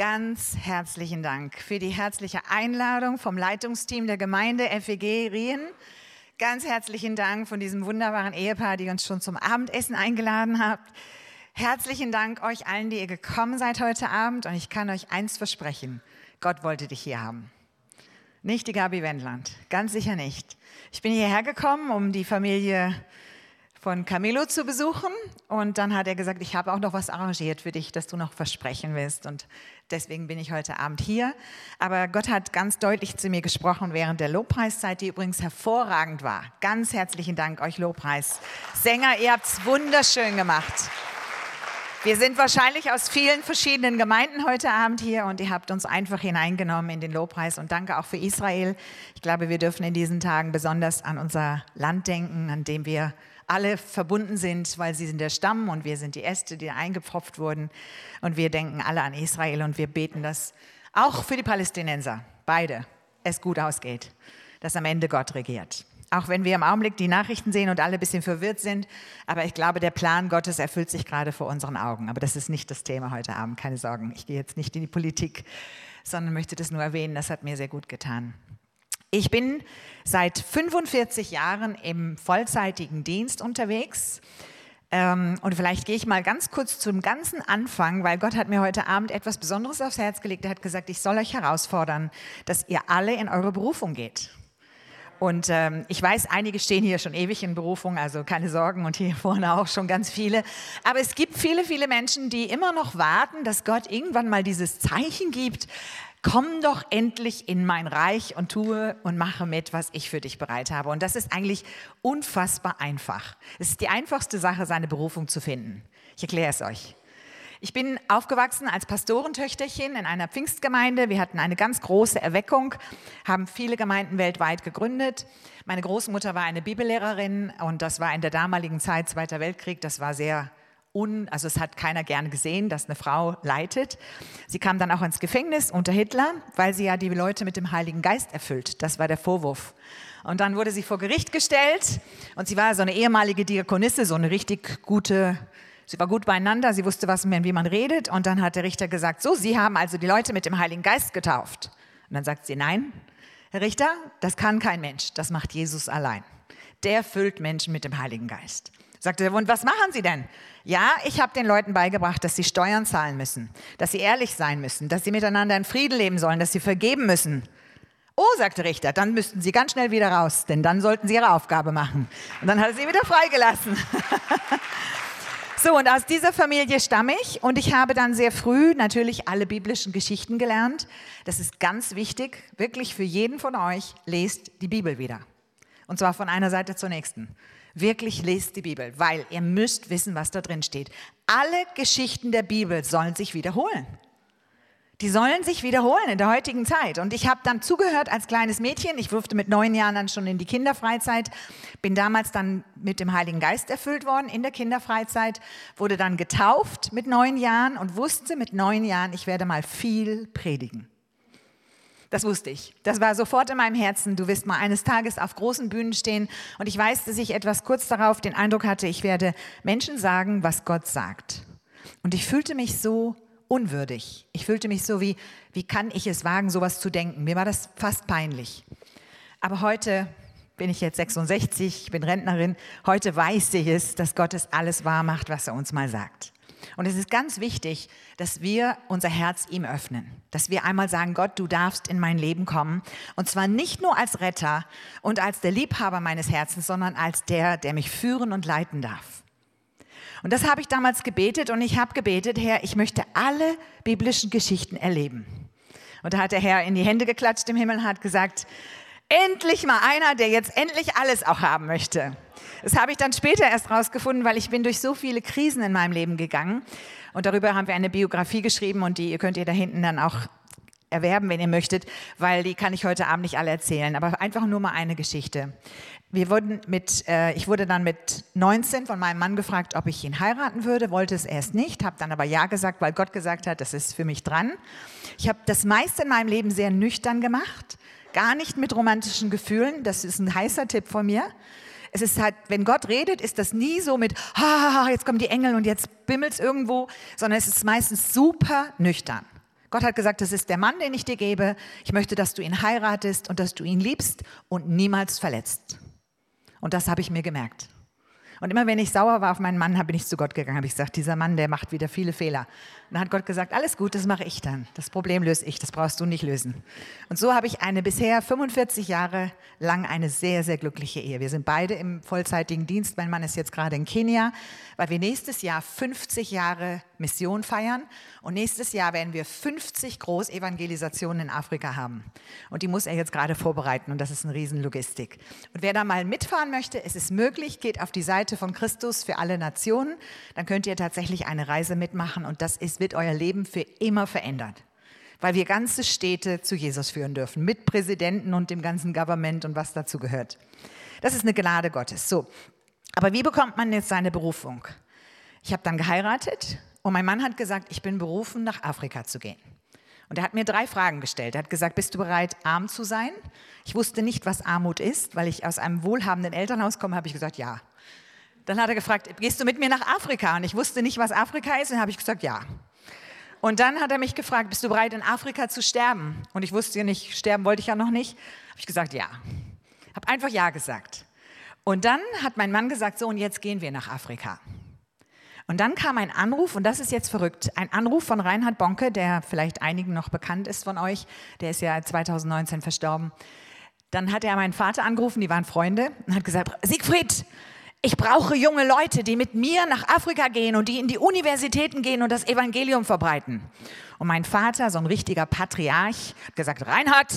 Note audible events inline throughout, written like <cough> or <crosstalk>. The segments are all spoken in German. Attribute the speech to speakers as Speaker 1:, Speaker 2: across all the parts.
Speaker 1: Ganz herzlichen Dank für die herzliche Einladung vom Leitungsteam der Gemeinde FEG Rien. Ganz herzlichen Dank von diesem wunderbaren Ehepaar, die uns schon zum Abendessen eingeladen habt. Herzlichen Dank euch allen, die ihr gekommen seid heute Abend. Und ich kann euch eins versprechen. Gott wollte dich hier haben. Nicht die Gabi Wendland. Ganz sicher nicht. Ich bin hierher gekommen, um die Familie von Camilo zu besuchen. Und dann hat er gesagt, ich habe auch noch was arrangiert für dich, dass du noch versprechen willst. Und deswegen bin ich heute Abend hier. Aber Gott hat ganz deutlich zu mir gesprochen während der Lobpreiszeit, die übrigens hervorragend war. Ganz herzlichen Dank euch Lobpreis. Sänger, ihr habt es wunderschön gemacht. Wir sind wahrscheinlich aus vielen verschiedenen Gemeinden heute Abend hier und ihr habt uns einfach hineingenommen in den Lobpreis und danke auch für Israel. Ich glaube, wir dürfen in diesen Tagen besonders an unser Land denken, an dem wir alle verbunden sind, weil sie sind der Stamm und wir sind die Äste, die eingepfropft wurden. Und wir denken alle an Israel und wir beten, dass auch für die Palästinenser, beide, es gut ausgeht, dass am Ende Gott regiert. Auch wenn wir im Augenblick die Nachrichten sehen und alle ein bisschen verwirrt sind. Aber ich glaube, der Plan Gottes erfüllt sich gerade vor unseren Augen. Aber das ist nicht das Thema heute Abend, keine Sorgen. Ich gehe jetzt nicht in die Politik, sondern möchte das nur erwähnen. Das hat mir sehr gut getan. Ich bin seit 45 Jahren im vollzeitigen Dienst unterwegs. Ähm, und vielleicht gehe ich mal ganz kurz zum ganzen Anfang, weil Gott hat mir heute Abend etwas Besonderes aufs Herz gelegt. Er hat gesagt, ich soll euch herausfordern, dass ihr alle in eure Berufung geht. Und ähm, ich weiß, einige stehen hier schon ewig in Berufung, also keine Sorgen und hier vorne auch schon ganz viele. Aber es gibt viele, viele Menschen, die immer noch warten, dass Gott irgendwann mal dieses Zeichen gibt, komm doch endlich in mein Reich und tue und mache mit, was ich für dich bereit habe. Und das ist eigentlich unfassbar einfach. Es ist die einfachste Sache, seine Berufung zu finden. Ich erkläre es euch. Ich bin aufgewachsen als Pastorentöchterchen in einer Pfingstgemeinde. Wir hatten eine ganz große Erweckung, haben viele Gemeinden weltweit gegründet. Meine Großmutter war eine Bibellehrerin und das war in der damaligen Zeit, Zweiter Weltkrieg, das war sehr un, also es hat keiner gerne gesehen, dass eine Frau leitet. Sie kam dann auch ins Gefängnis unter Hitler, weil sie ja die Leute mit dem Heiligen Geist erfüllt. Das war der Vorwurf. Und dann wurde sie vor Gericht gestellt und sie war so eine ehemalige Diakonisse, so eine richtig gute, sie war gut beieinander, sie wusste, was, wie man redet. Und dann hat der Richter gesagt, so, Sie haben also die Leute mit dem Heiligen Geist getauft. Und dann sagt sie, nein, Herr Richter, das kann kein Mensch, das macht Jesus allein. Der füllt Menschen mit dem Heiligen Geist. Sagte er, und was machen Sie denn? Ja, ich habe den Leuten beigebracht, dass sie Steuern zahlen müssen, dass sie ehrlich sein müssen, dass sie miteinander in Frieden leben sollen, dass sie vergeben müssen. Oh, sagte Richter, dann müssten Sie ganz schnell wieder raus, denn dann sollten Sie Ihre Aufgabe machen. Und dann hat er sie wieder freigelassen. <laughs> so, und aus dieser Familie stamme ich und ich habe dann sehr früh natürlich alle biblischen Geschichten gelernt. Das ist ganz wichtig, wirklich für jeden von euch, lest die Bibel wieder. Und zwar von einer Seite zur nächsten. Wirklich lest die Bibel, weil ihr müsst wissen, was da drin steht. Alle Geschichten der Bibel sollen sich wiederholen. Die sollen sich wiederholen in der heutigen Zeit. Und ich habe dann zugehört als kleines Mädchen. Ich durfte mit neun Jahren dann schon in die Kinderfreizeit, bin damals dann mit dem Heiligen Geist erfüllt worden in der Kinderfreizeit, wurde dann getauft mit neun Jahren und wusste mit neun Jahren, ich werde mal viel predigen. Das wusste ich. Das war sofort in meinem Herzen. Du wirst mal eines Tages auf großen Bühnen stehen. Und ich weiß, dass ich etwas kurz darauf den Eindruck hatte, ich werde Menschen sagen, was Gott sagt. Und ich fühlte mich so unwürdig. Ich fühlte mich so wie, wie kann ich es wagen, sowas zu denken? Mir war das fast peinlich. Aber heute bin ich jetzt 66, ich bin Rentnerin. Heute weiß ich es, dass Gott es alles wahr macht, was er uns mal sagt. Und es ist ganz wichtig, dass wir unser Herz ihm öffnen. Dass wir einmal sagen, Gott, du darfst in mein Leben kommen. Und zwar nicht nur als Retter und als der Liebhaber meines Herzens, sondern als der, der mich führen und leiten darf. Und das habe ich damals gebetet und ich habe gebetet, Herr, ich möchte alle biblischen Geschichten erleben. Und da hat der Herr in die Hände geklatscht im Himmel und hat gesagt, endlich mal einer, der jetzt endlich alles auch haben möchte. Das habe ich dann später erst rausgefunden, weil ich bin durch so viele Krisen in meinem Leben gegangen. Und darüber haben wir eine Biografie geschrieben und die könnt ihr da hinten dann auch erwerben, wenn ihr möchtet, weil die kann ich heute Abend nicht alle erzählen, aber einfach nur mal eine Geschichte. Wir wurden mit, äh, ich wurde dann mit 19 von meinem Mann gefragt, ob ich ihn heiraten würde, wollte es erst nicht, habe dann aber ja gesagt, weil Gott gesagt hat, das ist für mich dran. Ich habe das meiste in meinem Leben sehr nüchtern gemacht, gar nicht mit romantischen Gefühlen, das ist ein heißer Tipp von mir. Es ist halt, wenn Gott redet, ist das nie so mit, ha, jetzt kommen die Engel und jetzt bimmelt es irgendwo, sondern es ist meistens super nüchtern. Gott hat gesagt, das ist der Mann, den ich dir gebe. Ich möchte, dass du ihn heiratest und dass du ihn liebst und niemals verletzt. Und das habe ich mir gemerkt. Und immer wenn ich sauer war auf meinen Mann, bin ich zu Gott gegangen, habe ich gesagt, dieser Mann, der macht wieder viele Fehler. Dann hat Gott gesagt, alles gut, das mache ich dann. Das Problem löse ich, das brauchst du nicht lösen. Und so habe ich eine bisher 45 Jahre lang eine sehr, sehr glückliche Ehe. Wir sind beide im vollzeitigen Dienst. Mein Mann ist jetzt gerade in Kenia, weil wir nächstes Jahr 50 Jahre Mission feiern. Und nächstes Jahr werden wir 50 Großevangelisationen in Afrika haben. Und die muss er jetzt gerade vorbereiten. Und das ist eine Riesenlogistik. Und wer da mal mitfahren möchte, es ist möglich, geht auf die Seite von Christus für alle Nationen. Dann könnt ihr tatsächlich eine Reise mitmachen. Und das ist, wird euer Leben für immer verändert weil wir ganze Städte zu Jesus führen dürfen, mit Präsidenten und dem ganzen Government und was dazu gehört. Das ist eine Gnade Gottes. So, aber wie bekommt man jetzt seine Berufung? Ich habe dann geheiratet und mein Mann hat gesagt, ich bin berufen, nach Afrika zu gehen. Und er hat mir drei Fragen gestellt. Er hat gesagt, bist du bereit, arm zu sein? Ich wusste nicht, was Armut ist, weil ich aus einem wohlhabenden Elternhaus komme, habe ich gesagt, ja. Dann hat er gefragt, gehst du mit mir nach Afrika? Und ich wusste nicht, was Afrika ist, und habe ich gesagt, ja. Und dann hat er mich gefragt, bist du bereit, in Afrika zu sterben? Und ich wusste ja nicht, sterben wollte ich ja noch nicht. Habe ich gesagt, ja. Habe einfach ja gesagt. Und dann hat mein Mann gesagt, so und jetzt gehen wir nach Afrika. Und dann kam ein Anruf, und das ist jetzt verrückt, ein Anruf von Reinhard Bonke, der vielleicht einigen noch bekannt ist von euch, der ist ja 2019 verstorben. Dann hat er meinen Vater angerufen, die waren Freunde, und hat gesagt, Siegfried, ich brauche junge Leute, die mit mir nach Afrika gehen und die in die Universitäten gehen und das Evangelium verbreiten. Und mein Vater, so ein richtiger Patriarch, hat gesagt, Reinhard,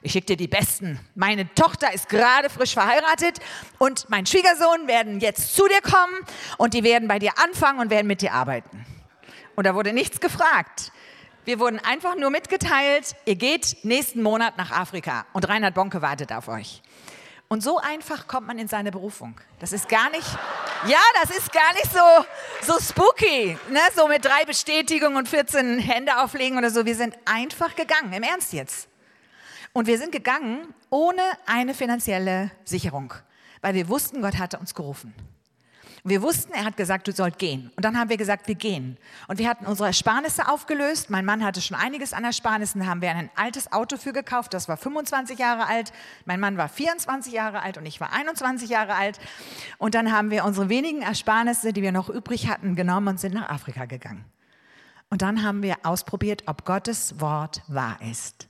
Speaker 1: ich schicke dir die Besten. Meine Tochter ist gerade frisch verheiratet und mein Schwiegersohn werden jetzt zu dir kommen und die werden bei dir anfangen und werden mit dir arbeiten. Und da wurde nichts gefragt. Wir wurden einfach nur mitgeteilt, ihr geht nächsten Monat nach Afrika und Reinhard Bonke wartet auf euch. Und so einfach kommt man in seine Berufung. Das ist gar nicht, ja, das ist gar nicht so, so spooky, ne? so mit drei Bestätigungen und 14 Hände auflegen oder so. Wir sind einfach gegangen, im Ernst jetzt. Und wir sind gegangen ohne eine finanzielle Sicherung, weil wir wussten, Gott hatte uns gerufen. Wir wussten, er hat gesagt, du sollst gehen. Und dann haben wir gesagt, wir gehen. Und wir hatten unsere Ersparnisse aufgelöst. Mein Mann hatte schon einiges an Ersparnissen. Da haben wir ein altes Auto für gekauft. Das war 25 Jahre alt. Mein Mann war 24 Jahre alt und ich war 21 Jahre alt. Und dann haben wir unsere wenigen Ersparnisse, die wir noch übrig hatten, genommen und sind nach Afrika gegangen. Und dann haben wir ausprobiert, ob Gottes Wort wahr ist.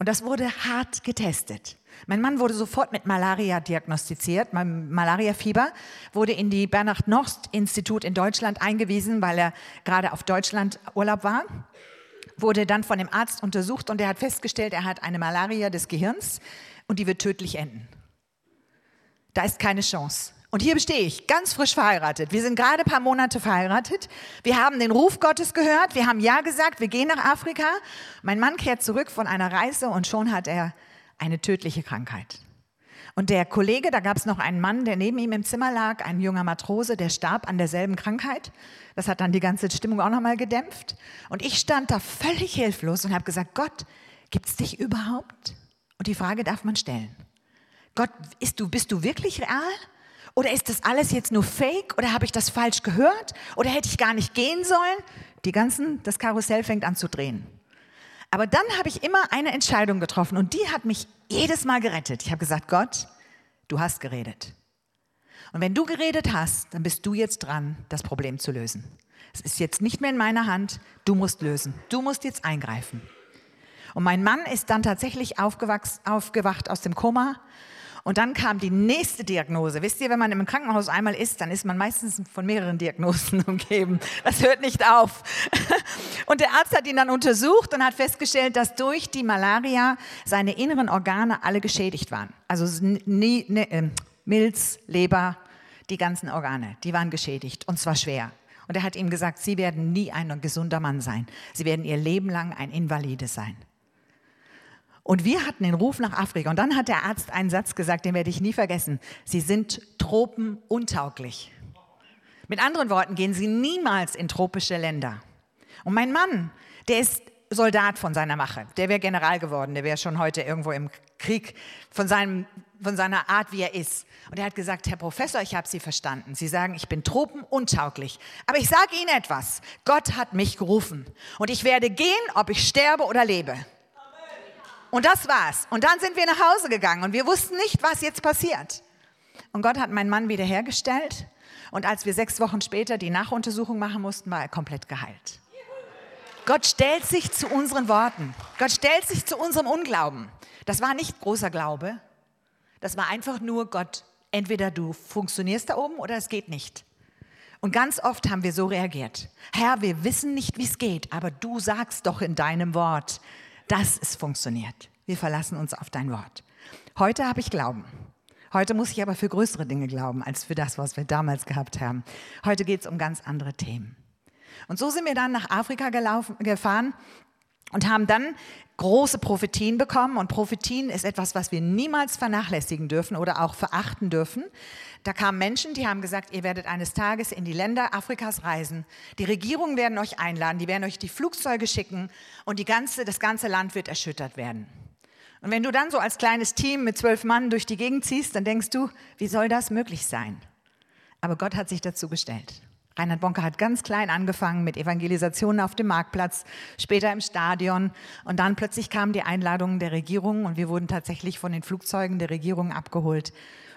Speaker 1: Und das wurde hart getestet. Mein Mann wurde sofort mit Malaria diagnostiziert. Mein Malariafieber wurde in die Bernhard-Norst-Institut in Deutschland eingewiesen, weil er gerade auf Deutschland Urlaub war. Wurde dann von dem Arzt untersucht und er hat festgestellt, er hat eine Malaria des Gehirns und die wird tödlich enden. Da ist keine Chance. Und hier stehe ich, ganz frisch verheiratet. Wir sind gerade ein paar Monate verheiratet. Wir haben den Ruf Gottes gehört. Wir haben Ja gesagt. Wir gehen nach Afrika. Mein Mann kehrt zurück von einer Reise und schon hat er eine tödliche Krankheit. Und der Kollege, da gab es noch einen Mann, der neben ihm im Zimmer lag, ein junger Matrose, der starb an derselben Krankheit. Das hat dann die ganze Stimmung auch nochmal gedämpft. Und ich stand da völlig hilflos und habe gesagt, Gott, gibt es dich überhaupt? Und die Frage darf man stellen. Gott, du, bist du wirklich real? Oder ist das alles jetzt nur Fake? Oder habe ich das falsch gehört? Oder hätte ich gar nicht gehen sollen? Die ganzen, das Karussell fängt an zu drehen. Aber dann habe ich immer eine Entscheidung getroffen und die hat mich jedes Mal gerettet. Ich habe gesagt, Gott, du hast geredet. Und wenn du geredet hast, dann bist du jetzt dran, das Problem zu lösen. Es ist jetzt nicht mehr in meiner Hand, du musst lösen. Du musst jetzt eingreifen. Und mein Mann ist dann tatsächlich aufgewacht aus dem Koma und dann kam die nächste Diagnose. Wisst ihr, wenn man im Krankenhaus einmal ist, dann ist man meistens von mehreren Diagnosen <laughs> umgeben. Das hört nicht auf. <laughs> Und der Arzt hat ihn dann untersucht und hat festgestellt, dass durch die Malaria seine inneren Organe alle geschädigt waren. Also ne, äh, Milz, Leber, die ganzen Organe, die waren geschädigt und zwar schwer. Und er hat ihm gesagt, Sie werden nie ein gesunder Mann sein. Sie werden Ihr Leben lang ein Invalide sein. Und wir hatten den Ruf nach Afrika. Und dann hat der Arzt einen Satz gesagt, den werde ich nie vergessen. Sie sind tropenuntauglich. Mit anderen Worten, gehen Sie niemals in tropische Länder. Und mein Mann, der ist Soldat von seiner Mache. Der wäre General geworden, der wäre schon heute irgendwo im Krieg von, seinem, von seiner Art, wie er ist. Und er hat gesagt, Herr Professor, ich habe Sie verstanden. Sie sagen, ich bin tropenuntauglich. Aber ich sage Ihnen etwas. Gott hat mich gerufen. Und ich werde gehen, ob ich sterbe oder lebe. Und das war's. Und dann sind wir nach Hause gegangen und wir wussten nicht, was jetzt passiert. Und Gott hat meinen Mann wiederhergestellt. Und als wir sechs Wochen später die Nachuntersuchung machen mussten, war er komplett geheilt. Gott stellt sich zu unseren Worten. Gott stellt sich zu unserem Unglauben. Das war nicht großer Glaube. Das war einfach nur Gott. Entweder du funktionierst da oben oder es geht nicht. Und ganz oft haben wir so reagiert. Herr, wir wissen nicht, wie es geht, aber du sagst doch in deinem Wort, dass es funktioniert. Wir verlassen uns auf dein Wort. Heute habe ich Glauben. Heute muss ich aber für größere Dinge glauben, als für das, was wir damals gehabt haben. Heute geht es um ganz andere Themen. Und so sind wir dann nach Afrika gelaufen, gefahren und haben dann große Prophetien bekommen. Und Prophetien ist etwas, was wir niemals vernachlässigen dürfen oder auch verachten dürfen. Da kamen Menschen, die haben gesagt, ihr werdet eines Tages in die Länder Afrikas reisen. Die Regierungen werden euch einladen, die werden euch die Flugzeuge schicken und die ganze, das ganze Land wird erschüttert werden. Und wenn du dann so als kleines Team mit zwölf Mann durch die Gegend ziehst, dann denkst du, wie soll das möglich sein? Aber Gott hat sich dazu gestellt. Reinhard Bonke hat ganz klein angefangen mit Evangelisationen auf dem Marktplatz, später im Stadion und dann plötzlich kamen die Einladungen der Regierung und wir wurden tatsächlich von den Flugzeugen der Regierung abgeholt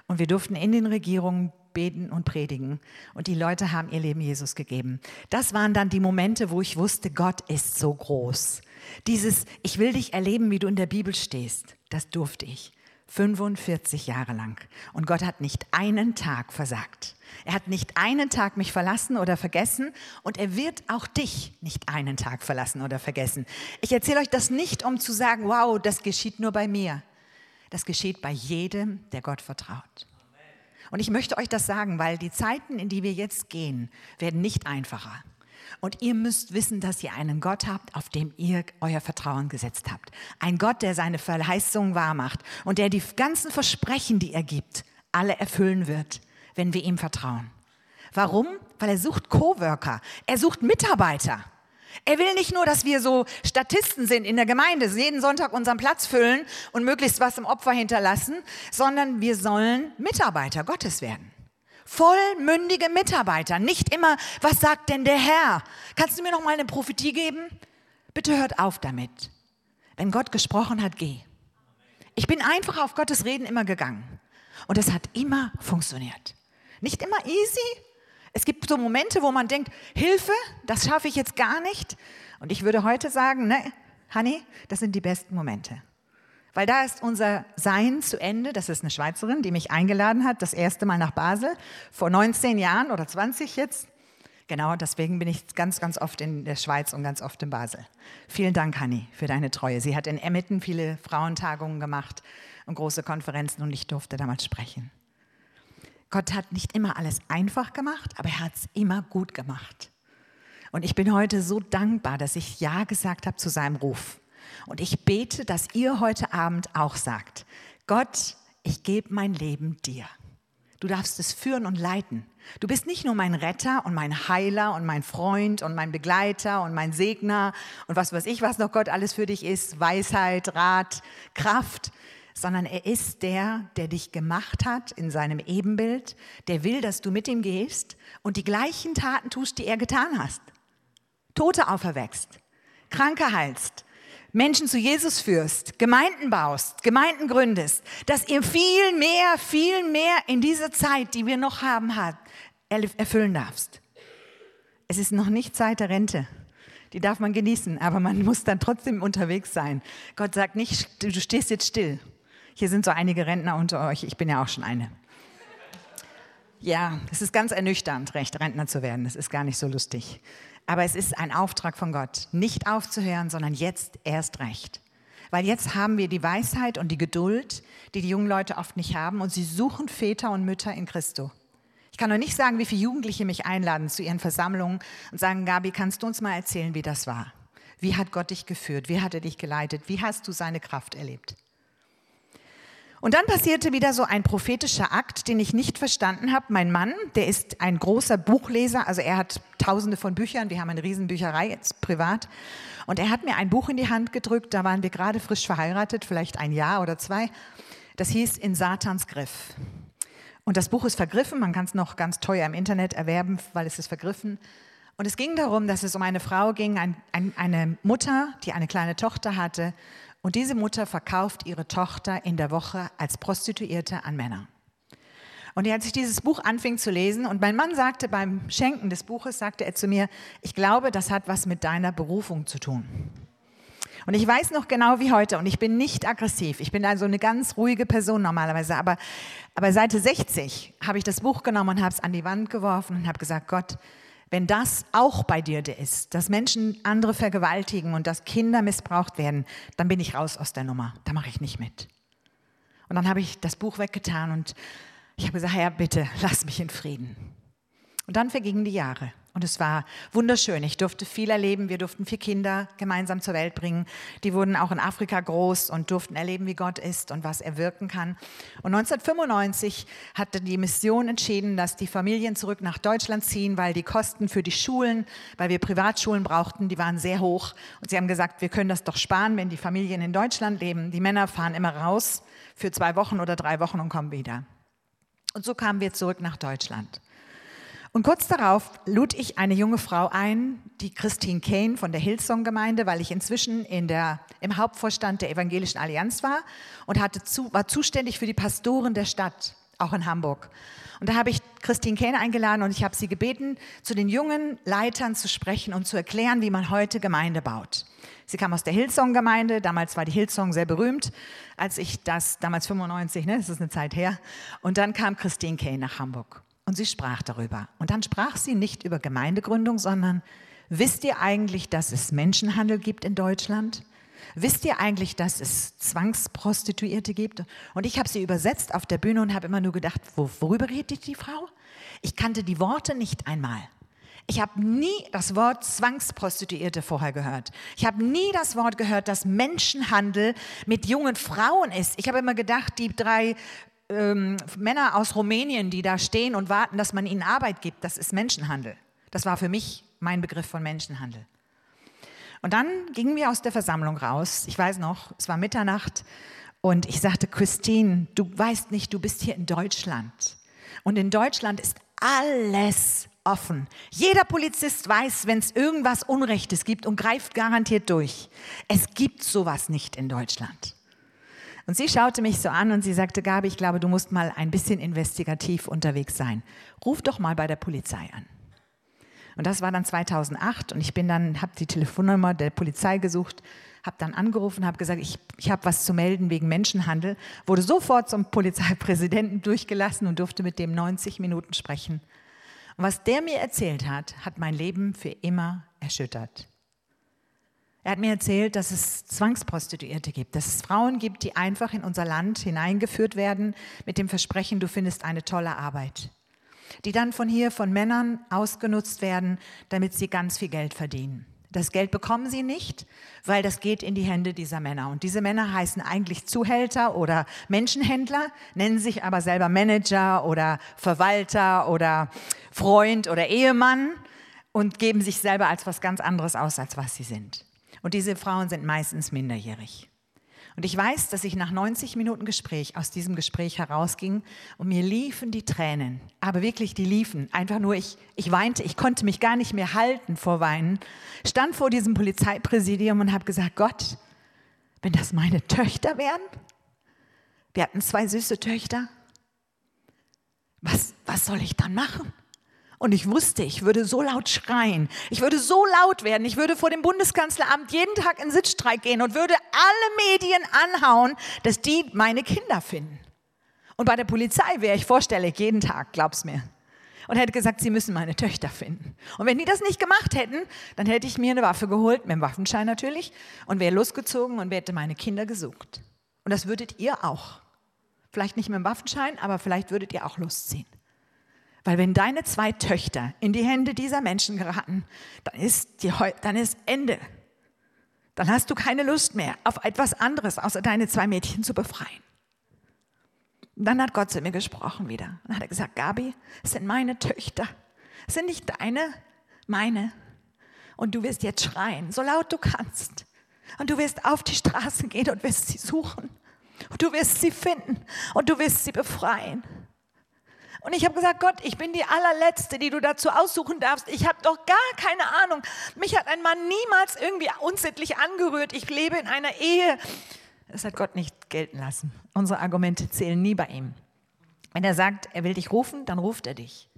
Speaker 1: und wir durften in den Regierungen beten und predigen und die Leute haben ihr Leben Jesus gegeben. Das waren dann die Momente, wo ich wusste, Gott ist so groß. Dieses, ich will dich erleben, wie du in der Bibel stehst, das durfte ich. 45 Jahre lang. Und Gott hat nicht einen Tag versagt. Er hat nicht einen Tag mich verlassen oder vergessen und er wird auch dich nicht einen Tag verlassen oder vergessen. Ich erzähle euch das nicht, um zu sagen, wow, das geschieht nur bei mir. Das geschieht bei jedem, der Gott vertraut. Und ich möchte euch das sagen, weil die Zeiten, in die wir jetzt gehen, werden nicht einfacher. Und ihr müsst wissen, dass ihr einen Gott habt, auf dem ihr euer Vertrauen gesetzt habt. Ein Gott, der seine Verheißungen wahrmacht und der die ganzen Versprechen, die er gibt, alle erfüllen wird, wenn wir ihm vertrauen. Warum? Weil er sucht Coworker, er sucht Mitarbeiter. Er will nicht nur, dass wir so Statisten sind in der Gemeinde, jeden Sonntag unseren Platz füllen und möglichst was im Opfer hinterlassen, sondern wir sollen Mitarbeiter Gottes werden vollmündige Mitarbeiter. Nicht immer, was sagt denn der Herr? Kannst du mir noch mal eine Prophetie geben? Bitte hört auf damit. Wenn Gott gesprochen hat, geh. Ich bin einfach auf Gottes Reden immer gegangen. Und es hat immer funktioniert. Nicht immer easy. Es gibt so Momente, wo man denkt, Hilfe, das schaffe ich jetzt gar nicht. Und ich würde heute sagen, ne, Honey, das sind die besten Momente. Weil da ist unser Sein zu Ende. Das ist eine Schweizerin, die mich eingeladen hat, das erste Mal nach Basel, vor 19 Jahren oder 20 jetzt. Genau, deswegen bin ich ganz, ganz oft in der Schweiz und ganz oft in Basel. Vielen Dank, Hanni, für deine Treue. Sie hat in Emmetten viele Frauentagungen gemacht und große Konferenzen und ich durfte damals sprechen. Gott hat nicht immer alles einfach gemacht, aber er hat es immer gut gemacht. Und ich bin heute so dankbar, dass ich Ja gesagt habe zu seinem Ruf. Und ich bete, dass ihr heute Abend auch sagt, Gott, ich gebe mein Leben dir. Du darfst es führen und leiten. Du bist nicht nur mein Retter und mein Heiler und mein Freund und mein Begleiter und mein Segner und was weiß ich, was noch Gott alles für dich ist, Weisheit, Rat, Kraft, sondern er ist der, der dich gemacht hat in seinem Ebenbild, der will, dass du mit ihm gehst und die gleichen Taten tust, die er getan hast. Tote auferwächst, Kranke heilst, Menschen zu Jesus führst, Gemeinden baust, Gemeinden gründest, dass ihr viel mehr, viel mehr in dieser Zeit, die wir noch haben, erfüllen darfst. Es ist noch nicht Zeit der Rente. Die darf man genießen, aber man muss dann trotzdem unterwegs sein. Gott sagt nicht, du stehst jetzt still. Hier sind so einige Rentner unter euch, ich bin ja auch schon eine. Ja, es ist ganz ernüchternd, recht Rentner zu werden. Das ist gar nicht so lustig. Aber es ist ein Auftrag von Gott, nicht aufzuhören, sondern jetzt erst recht. Weil jetzt haben wir die Weisheit und die Geduld, die die jungen Leute oft nicht haben, und sie suchen Väter und Mütter in Christo. Ich kann noch nicht sagen, wie viele Jugendliche mich einladen zu ihren Versammlungen und sagen, Gabi, kannst du uns mal erzählen, wie das war? Wie hat Gott dich geführt? Wie hat er dich geleitet? Wie hast du seine Kraft erlebt? Und dann passierte wieder so ein prophetischer Akt, den ich nicht verstanden habe. Mein Mann, der ist ein großer Buchleser, also er hat tausende von Büchern, wir haben eine Riesenbücherei jetzt privat. Und er hat mir ein Buch in die Hand gedrückt, da waren wir gerade frisch verheiratet, vielleicht ein Jahr oder zwei. Das hieß In Satans Griff. Und das Buch ist vergriffen, man kann es noch ganz teuer im Internet erwerben, weil es ist vergriffen. Und es ging darum, dass es um eine Frau ging, ein, ein, eine Mutter, die eine kleine Tochter hatte und diese Mutter verkauft ihre Tochter in der Woche als Prostituierte an Männer. Und als ich dieses Buch anfing zu lesen, und mein Mann sagte beim Schenken des Buches, sagte er zu mir, ich glaube, das hat was mit deiner Berufung zu tun. Und ich weiß noch genau wie heute, und ich bin nicht aggressiv, ich bin also eine ganz ruhige Person normalerweise, aber, aber Seite 60 habe ich das Buch genommen und habe es an die Wand geworfen und habe gesagt, Gott, wenn das auch bei dir ist, dass Menschen andere vergewaltigen und dass Kinder missbraucht werden, dann bin ich raus aus der Nummer. Da mache ich nicht mit. Und dann habe ich das Buch weggetan und ich habe gesagt, Herr, bitte, lass mich in Frieden. Und dann vergingen die Jahre. Und es war wunderschön. Ich durfte viel erleben. Wir durften vier Kinder gemeinsam zur Welt bringen. Die wurden auch in Afrika groß und durften erleben, wie Gott ist und was er wirken kann. Und 1995 hatte die Mission entschieden, dass die Familien zurück nach Deutschland ziehen, weil die Kosten für die Schulen, weil wir Privatschulen brauchten, die waren sehr hoch. Und sie haben gesagt, wir können das doch sparen, wenn die Familien in Deutschland leben. Die Männer fahren immer raus für zwei Wochen oder drei Wochen und kommen wieder. Und so kamen wir zurück nach Deutschland. Und kurz darauf lud ich eine junge Frau ein, die Christine Kane von der Hillsong-Gemeinde, weil ich inzwischen in der, im Hauptvorstand der Evangelischen Allianz war und hatte zu, war zuständig für die Pastoren der Stadt, auch in Hamburg. Und da habe ich Christine Kane eingeladen und ich habe sie gebeten, zu den jungen Leitern zu sprechen und zu erklären, wie man heute Gemeinde baut. Sie kam aus der Hillsong-Gemeinde, damals war die Hillsong sehr berühmt, als ich das, damals 95, ne, das ist eine Zeit her. Und dann kam Christine Kane nach Hamburg. Und sie sprach darüber. Und dann sprach sie nicht über Gemeindegründung, sondern wisst ihr eigentlich, dass es Menschenhandel gibt in Deutschland? Wisst ihr eigentlich, dass es Zwangsprostituierte gibt? Und ich habe sie übersetzt auf der Bühne und habe immer nur gedacht, worüber redet die Frau? Ich kannte die Worte nicht einmal. Ich habe nie das Wort Zwangsprostituierte vorher gehört. Ich habe nie das Wort gehört, dass Menschenhandel mit jungen Frauen ist. Ich habe immer gedacht, die drei ähm, Männer aus Rumänien, die da stehen und warten, dass man ihnen Arbeit gibt, das ist Menschenhandel. Das war für mich mein Begriff von Menschenhandel. Und dann gingen wir aus der Versammlung raus. Ich weiß noch, es war Mitternacht und ich sagte, Christine, du weißt nicht, du bist hier in Deutschland. Und in Deutschland ist alles offen. Jeder Polizist weiß, wenn es irgendwas Unrechtes gibt und greift garantiert durch. Es gibt sowas nicht in Deutschland. Und sie schaute mich so an und sie sagte, Gabi, ich glaube, du musst mal ein bisschen investigativ unterwegs sein. Ruf doch mal bei der Polizei an. Und das war dann 2008 und ich bin dann, habe die Telefonnummer der Polizei gesucht, habe dann angerufen, habe gesagt, ich, ich habe was zu melden wegen Menschenhandel, wurde sofort zum Polizeipräsidenten durchgelassen und durfte mit dem 90 Minuten sprechen. Und was der mir erzählt hat, hat mein Leben für immer erschüttert. Er hat mir erzählt, dass es Zwangsprostituierte gibt, dass es Frauen gibt, die einfach in unser Land hineingeführt werden mit dem Versprechen, du findest eine tolle Arbeit, die dann von hier von Männern ausgenutzt werden, damit sie ganz viel Geld verdienen. Das Geld bekommen sie nicht, weil das geht in die Hände dieser Männer. Und diese Männer heißen eigentlich Zuhälter oder Menschenhändler, nennen sich aber selber Manager oder Verwalter oder Freund oder Ehemann und geben sich selber als was ganz anderes aus, als was sie sind. Und diese Frauen sind meistens minderjährig. Und ich weiß, dass ich nach 90 Minuten Gespräch aus diesem Gespräch herausging und mir liefen die Tränen. Aber wirklich, die liefen. Einfach nur, ich, ich weinte, ich konnte mich gar nicht mehr halten vor Weinen. Stand vor diesem Polizeipräsidium und habe gesagt, Gott, wenn das meine Töchter wären, wir hatten zwei süße Töchter, was, was soll ich dann machen? Und ich wusste, ich würde so laut schreien, ich würde so laut werden, ich würde vor dem Bundeskanzleramt jeden Tag in Sitzstreik gehen und würde alle Medien anhauen, dass die meine Kinder finden. Und bei der Polizei wäre ich vorstellig jeden Tag, glaub's mir. Und hätte gesagt, sie müssen meine Töchter finden. Und wenn die das nicht gemacht hätten, dann hätte ich mir eine Waffe geholt, mit dem Waffenschein natürlich, und wäre losgezogen und hätte meine Kinder gesucht. Und das würdet ihr auch. Vielleicht nicht mit dem Waffenschein, aber vielleicht würdet ihr auch losziehen. Weil wenn deine zwei Töchter in die Hände dieser Menschen geraten, dann ist, die, dann ist Ende. Dann hast du keine Lust mehr auf etwas anderes, außer deine zwei Mädchen zu befreien. Und dann hat Gott zu mir gesprochen wieder. Dann hat er gesagt, Gabi, es sind meine Töchter. Es sind nicht deine, meine. Und du wirst jetzt schreien, so laut du kannst. Und du wirst auf die Straße gehen und wirst sie suchen. Und du wirst sie finden und du wirst sie befreien. Und ich habe gesagt, Gott, ich bin die allerletzte, die du dazu aussuchen darfst. Ich habe doch gar keine Ahnung. Mich hat ein Mann niemals irgendwie unsittlich angerührt. Ich lebe in einer Ehe. Das hat Gott nicht gelten lassen. Unsere Argumente zählen nie bei ihm. Wenn er sagt, er will dich rufen, dann ruft er dich.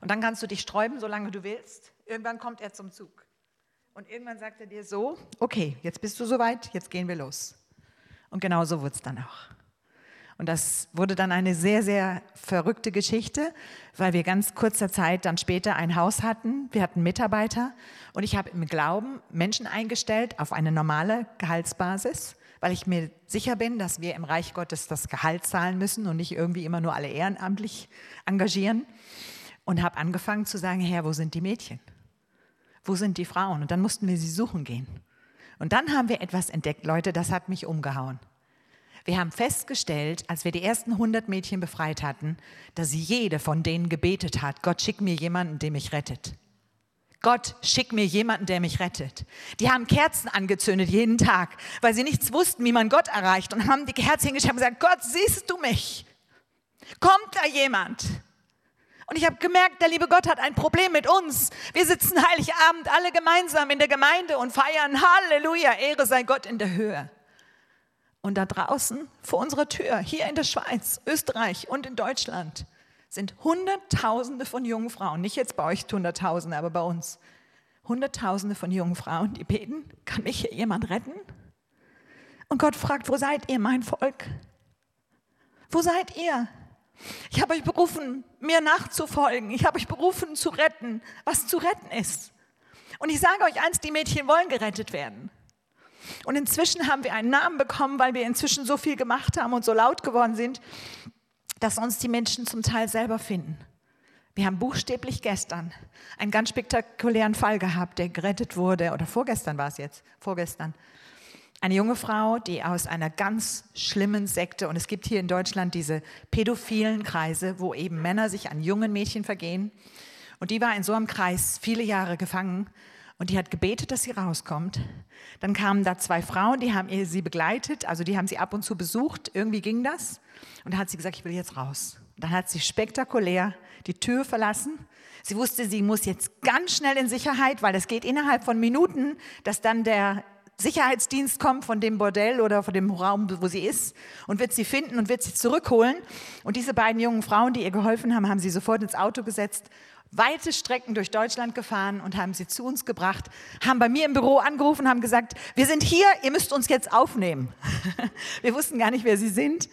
Speaker 1: Und dann kannst du dich sträuben, solange du willst. Irgendwann kommt er zum Zug. Und irgendwann sagt er dir so, okay, jetzt bist du soweit, jetzt gehen wir los. Und genau so wurde es dann auch. Und das wurde dann eine sehr, sehr verrückte Geschichte, weil wir ganz kurzer Zeit dann später ein Haus hatten. Wir hatten Mitarbeiter und ich habe im Glauben Menschen eingestellt auf eine normale Gehaltsbasis, weil ich mir sicher bin, dass wir im Reich Gottes das Gehalt zahlen müssen und nicht irgendwie immer nur alle ehrenamtlich engagieren. Und habe angefangen zu sagen, Herr, wo sind die Mädchen? Wo sind die Frauen? Und dann mussten wir sie suchen gehen. Und dann haben wir etwas entdeckt, Leute, das hat mich umgehauen. Wir haben festgestellt, als wir die ersten 100 Mädchen befreit hatten, dass jede von denen gebetet hat, Gott schick mir jemanden, der mich rettet. Gott, schick mir jemanden, der mich rettet. Die haben Kerzen angezündet jeden Tag, weil sie nichts wussten, wie man Gott erreicht und haben die Kerzen hingestellt und gesagt, Gott, siehst du mich? Kommt da jemand? Und ich habe gemerkt, der liebe Gott hat ein Problem mit uns. Wir sitzen Heiligabend alle gemeinsam in der Gemeinde und feiern Halleluja, Ehre sei Gott in der Höhe. Und da draußen vor unserer Tür, hier in der Schweiz, Österreich und in Deutschland, sind Hunderttausende von jungen Frauen, nicht jetzt bei euch Hunderttausende, aber bei uns, Hunderttausende von jungen Frauen, die beten, kann mich hier jemand retten? Und Gott fragt, wo seid ihr, mein Volk? Wo seid ihr? Ich habe euch berufen, mir nachzufolgen. Ich habe euch berufen, zu retten, was zu retten ist. Und ich sage euch eins, die Mädchen wollen gerettet werden. Und inzwischen haben wir einen Namen bekommen, weil wir inzwischen so viel gemacht haben und so laut geworden sind, dass uns die Menschen zum Teil selber finden. Wir haben buchstäblich gestern einen ganz spektakulären Fall gehabt, der gerettet wurde, oder vorgestern war es jetzt, vorgestern. Eine junge Frau, die aus einer ganz schlimmen Sekte, und es gibt hier in Deutschland diese pädophilen Kreise, wo eben Männer sich an jungen Mädchen vergehen. Und die war in so einem Kreis viele Jahre gefangen und die hat gebetet, dass sie rauskommt. Dann kamen da zwei Frauen, die haben sie begleitet, also die haben sie ab und zu besucht, irgendwie ging das. Und da hat sie gesagt, ich will jetzt raus. dann hat sie spektakulär die Tür verlassen. Sie wusste, sie muss jetzt ganz schnell in Sicherheit, weil es geht innerhalb von Minuten, dass dann der Sicherheitsdienst kommt von dem Bordell oder von dem Raum, wo sie ist und wird sie finden und wird sie zurückholen. Und diese beiden jungen Frauen, die ihr geholfen haben, haben sie sofort ins Auto gesetzt weite Strecken durch Deutschland gefahren und haben sie zu uns gebracht, haben bei mir im Büro angerufen, haben gesagt, wir sind hier, ihr müsst uns jetzt aufnehmen. <laughs> wir wussten gar nicht, wer sie sind.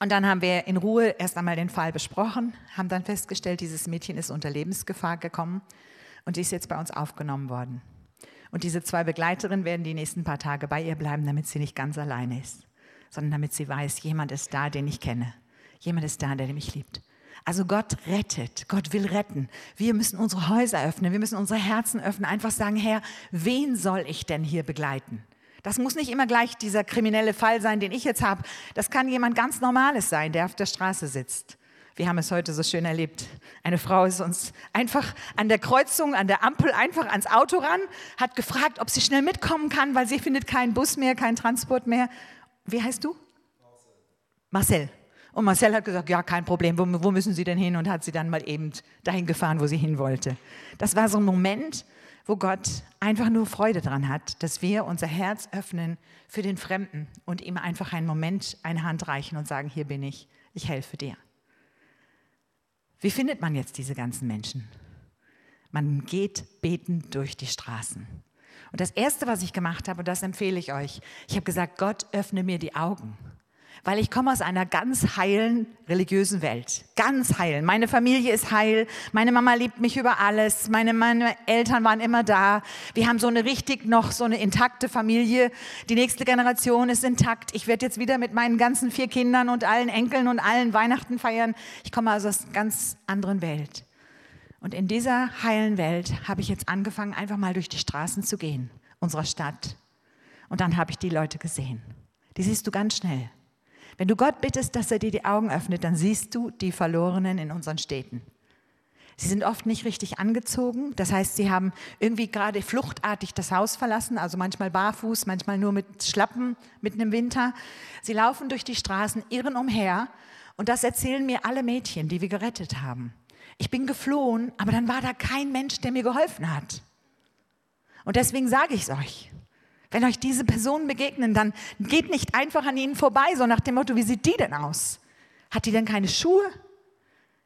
Speaker 1: Und dann haben wir in Ruhe erst einmal den Fall besprochen, haben dann festgestellt, dieses Mädchen ist unter Lebensgefahr gekommen und die ist jetzt bei uns aufgenommen worden. Und diese zwei Begleiterinnen werden die nächsten paar Tage bei ihr bleiben, damit sie nicht ganz alleine ist, sondern damit sie weiß, jemand ist da, den ich kenne. Jemand ist da, der mich liebt. Also Gott rettet, Gott will retten. Wir müssen unsere Häuser öffnen, wir müssen unsere Herzen öffnen, einfach sagen, Herr, wen soll ich denn hier begleiten? Das muss nicht immer gleich dieser kriminelle Fall sein, den ich jetzt habe. Das kann jemand ganz Normales sein, der auf der Straße sitzt. Wir haben es heute so schön erlebt. Eine Frau ist uns einfach an der Kreuzung, an der Ampel einfach ans Auto ran, hat gefragt, ob sie schnell mitkommen kann, weil sie findet keinen Bus mehr, keinen Transport mehr. Wie heißt du? Marcel. Marcel. Und Marcel hat gesagt, ja, kein Problem, wo, wo, müssen Sie denn hin? Und hat sie dann mal eben dahin gefahren, wo sie hin wollte. Das war so ein Moment, wo Gott einfach nur Freude dran hat, dass wir unser Herz öffnen für den Fremden und ihm einfach einen Moment eine Hand reichen und sagen, hier bin ich, ich helfe dir. Wie findet man jetzt diese ganzen Menschen? Man geht betend durch die Straßen. Und das Erste, was ich gemacht habe, und das empfehle ich euch, ich habe gesagt, Gott öffne mir die Augen weil ich komme aus einer ganz heilen religiösen Welt. Ganz heilen. Meine Familie ist heil. Meine Mama liebt mich über alles. Meine, meine Eltern waren immer da. Wir haben so eine richtig noch so eine intakte Familie. Die nächste Generation ist intakt. Ich werde jetzt wieder mit meinen ganzen vier Kindern und allen Enkeln und allen Weihnachten feiern. Ich komme also aus einer ganz anderen Welt. Und in dieser heilen Welt habe ich jetzt angefangen, einfach mal durch die Straßen zu gehen, unserer Stadt. Und dann habe ich die Leute gesehen. Die siehst du ganz schnell. Wenn du Gott bittest, dass er dir die Augen öffnet, dann siehst du die Verlorenen in unseren Städten. Sie sind oft nicht richtig angezogen. Das heißt, sie haben irgendwie gerade fluchtartig das Haus verlassen, also manchmal barfuß, manchmal nur mit Schlappen mitten im Winter. Sie laufen durch die Straßen, irren umher. Und das erzählen mir alle Mädchen, die wir gerettet haben. Ich bin geflohen, aber dann war da kein Mensch, der mir geholfen hat. Und deswegen sage ich es euch. Wenn euch diese Personen begegnen, dann geht nicht einfach an ihnen vorbei, so nach dem Motto, wie sieht die denn aus? Hat die denn keine Schuhe?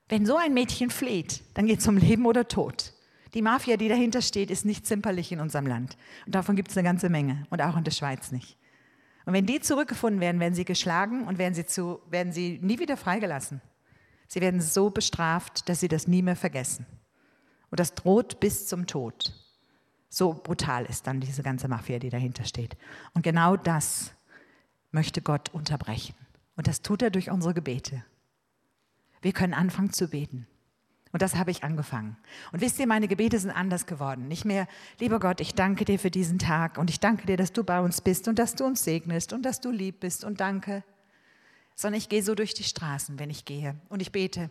Speaker 1: Wenn so ein Mädchen fleht, dann geht es um Leben oder Tod. Die Mafia, die dahinter steht, ist nicht zimperlich in unserem Land. Und davon gibt es eine ganze Menge und auch in der Schweiz nicht. Und wenn die zurückgefunden werden, werden sie geschlagen und werden sie, zu, werden sie nie wieder freigelassen. Sie werden so bestraft, dass sie das nie mehr vergessen. Und das droht bis zum Tod. So brutal ist dann diese ganze Mafia, die dahinter steht. Und genau das möchte Gott unterbrechen. Und das tut er durch unsere Gebete. Wir können anfangen zu beten. Und das habe ich angefangen. Und wisst ihr, meine Gebete sind anders geworden. Nicht mehr, lieber Gott, ich danke dir für diesen Tag und ich danke dir, dass du bei uns bist und dass du uns segnest und dass du lieb bist und danke. Sondern ich gehe so durch die Straßen, wenn ich gehe und ich bete.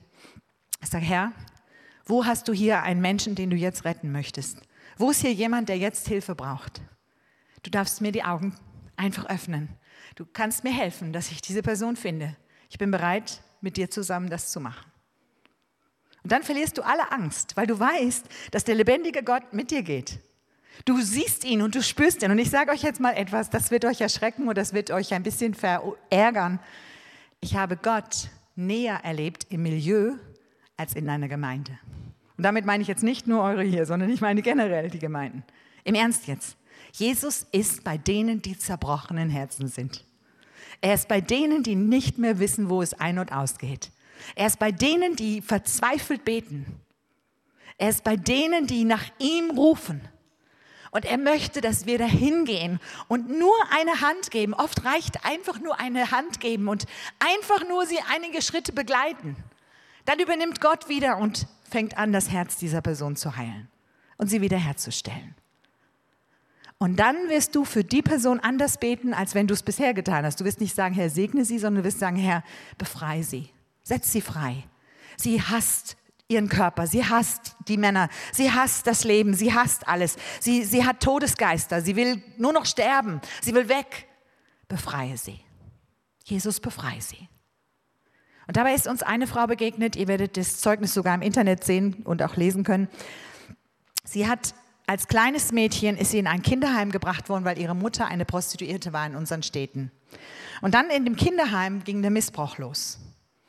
Speaker 1: Ich sage, Herr, wo hast du hier einen Menschen, den du jetzt retten möchtest? Wo ist hier jemand, der jetzt Hilfe braucht? Du darfst mir die Augen einfach öffnen. Du kannst mir helfen, dass ich diese Person finde. Ich bin bereit, mit dir zusammen das zu machen. Und dann verlierst du alle Angst, weil du weißt, dass der lebendige Gott mit dir geht. Du siehst ihn und du spürst ihn. Und ich sage euch jetzt mal etwas, das wird euch erschrecken und das wird euch ein bisschen verärgern. Ich habe Gott näher erlebt im Milieu als in einer Gemeinde. Und damit meine ich jetzt nicht nur eure hier, sondern ich meine generell die Gemeinden. Im Ernst jetzt. Jesus ist bei denen, die zerbrochenen Herzen sind. Er ist bei denen, die nicht mehr wissen, wo es ein- und ausgeht. Er ist bei denen, die verzweifelt beten. Er ist bei denen, die nach ihm rufen. Und er möchte, dass wir dahin gehen und nur eine Hand geben. Oft reicht einfach nur eine Hand geben und einfach nur sie einige Schritte begleiten. Dann übernimmt Gott wieder und fängt an, das Herz dieser Person zu heilen und sie wiederherzustellen. Und dann wirst du für die Person anders beten, als wenn du es bisher getan hast. Du wirst nicht sagen, Herr, segne sie, sondern du wirst sagen, Herr, befreie sie, setz sie frei. Sie hasst ihren Körper, sie hasst die Männer, sie hasst das Leben, sie hasst alles. Sie, sie hat Todesgeister, sie will nur noch sterben, sie will weg. Befreie sie. Jesus, befreie sie. Und dabei ist uns eine Frau begegnet, ihr werdet das Zeugnis sogar im Internet sehen und auch lesen können. Sie hat als kleines Mädchen ist sie in ein Kinderheim gebracht worden, weil ihre Mutter eine Prostituierte war in unseren Städten. Und dann in dem Kinderheim ging der Missbrauch los.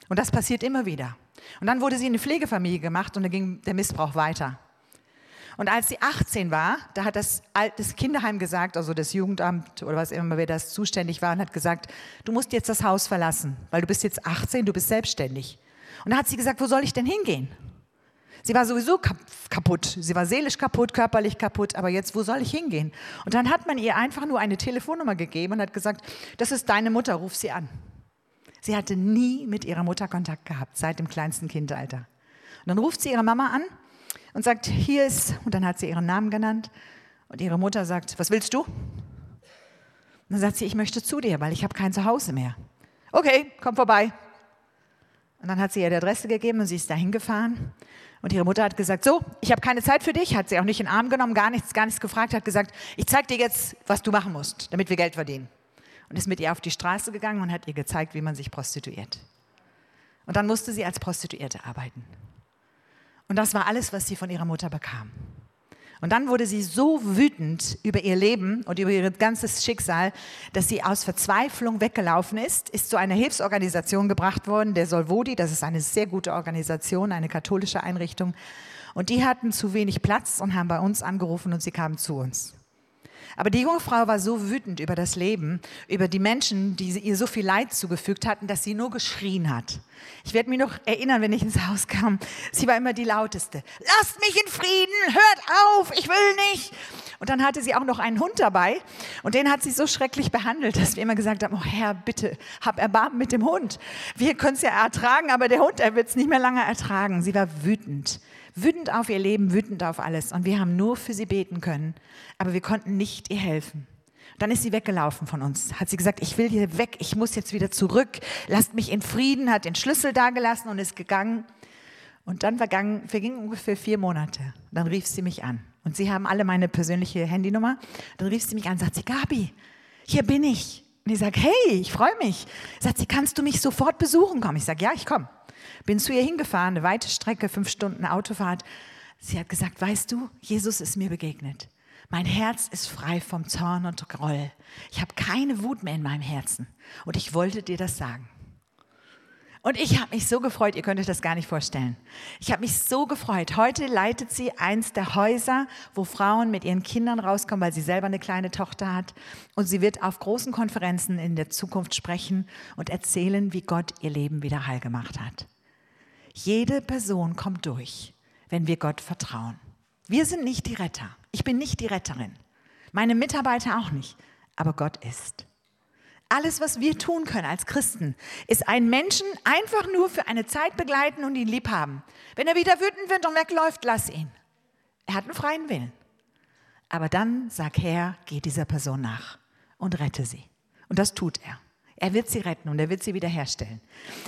Speaker 1: Und das passiert immer wieder. Und dann wurde sie in eine Pflegefamilie gemacht und dann ging der Missbrauch weiter. Und als sie 18 war, da hat das, das Kinderheim gesagt, also das Jugendamt oder was immer, wer das zuständig war, und hat gesagt, du musst jetzt das Haus verlassen, weil du bist jetzt 18, du bist selbstständig. Und da hat sie gesagt, wo soll ich denn hingehen? Sie war sowieso kaputt. Sie war seelisch kaputt, körperlich kaputt. Aber jetzt, wo soll ich hingehen? Und dann hat man ihr einfach nur eine Telefonnummer gegeben und hat gesagt, das ist deine Mutter, ruf sie an. Sie hatte nie mit ihrer Mutter Kontakt gehabt, seit dem kleinsten Kindalter. Und dann ruft sie ihre Mama an und sagt, hier ist, und dann hat sie ihren Namen genannt. Und ihre Mutter sagt, was willst du? Und dann sagt sie, ich möchte zu dir, weil ich habe kein Zuhause mehr. Okay, komm vorbei. Und dann hat sie ihr die Adresse gegeben und sie ist dahin gefahren. Und ihre Mutter hat gesagt, so, ich habe keine Zeit für dich, hat sie auch nicht in den Arm genommen, gar nichts, gar nichts gefragt, hat gesagt, ich zeige dir jetzt, was du machen musst, damit wir Geld verdienen. Und ist mit ihr auf die Straße gegangen und hat ihr gezeigt, wie man sich prostituiert. Und dann musste sie als Prostituierte arbeiten. Und das war alles, was sie von ihrer Mutter bekam. Und dann wurde sie so wütend über ihr Leben und über ihr ganzes Schicksal, dass sie aus Verzweiflung weggelaufen ist, ist zu einer Hilfsorganisation gebracht worden, der Solvodi, das ist eine sehr gute Organisation, eine katholische Einrichtung. Und die hatten zu wenig Platz und haben bei uns angerufen und sie kamen zu uns. Aber die junge Frau war so wütend über das Leben, über die Menschen, die ihr so viel Leid zugefügt hatten, dass sie nur geschrien hat. Ich werde mich noch erinnern, wenn ich ins Haus kam. Sie war immer die lauteste. Lasst mich in Frieden, hört auf, ich will nicht. Und dann hatte sie auch noch einen Hund dabei und den hat sie so schrecklich behandelt, dass wir immer gesagt haben, oh Herr, bitte, hab Erbarmen mit dem Hund. Wir können es ja ertragen, aber der Hund, er wird es nicht mehr lange ertragen. Sie war wütend wütend auf ihr Leben, wütend auf alles. Und wir haben nur für sie beten können, aber wir konnten nicht ihr helfen. Dann ist sie weggelaufen von uns. Hat sie gesagt, ich will hier weg, ich muss jetzt wieder zurück. Lasst mich in Frieden, hat den Schlüssel dagelassen und ist gegangen. Und dann vergangen, vergingen ungefähr vier Monate. Dann rief sie mich an. Und sie haben alle meine persönliche Handynummer. Dann rief sie mich an sagt sie, Gabi, hier bin ich. Und ich sage, hey, ich freue mich. Sagt sie, kannst du mich sofort besuchen kommen? Ich sage, ja, ich komme. Bin zu ihr hingefahren, eine weite Strecke, fünf Stunden Autofahrt. Sie hat gesagt, weißt du, Jesus ist mir begegnet. Mein Herz ist frei vom Zorn und Groll. Ich habe keine Wut mehr in meinem Herzen. Und ich wollte dir das sagen. Und ich habe mich so gefreut, ihr könnt euch das gar nicht vorstellen. Ich habe mich so gefreut. Heute leitet sie eins der Häuser, wo Frauen mit ihren Kindern rauskommen, weil sie selber eine kleine Tochter hat. Und sie wird auf großen Konferenzen in der Zukunft sprechen und erzählen, wie Gott ihr Leben wieder heil gemacht hat. Jede Person kommt durch, wenn wir Gott vertrauen. Wir sind nicht die Retter. Ich bin nicht die Retterin. Meine Mitarbeiter auch nicht. Aber Gott ist. Alles, was wir tun können als Christen, ist einen Menschen einfach nur für eine Zeit begleiten und ihn lieb haben. Wenn er wieder wütend wird und wegläuft, lass ihn. Er hat einen freien Willen. Aber dann sag Herr, geh dieser Person nach und rette sie. Und das tut er. Er wird sie retten und er wird sie wiederherstellen.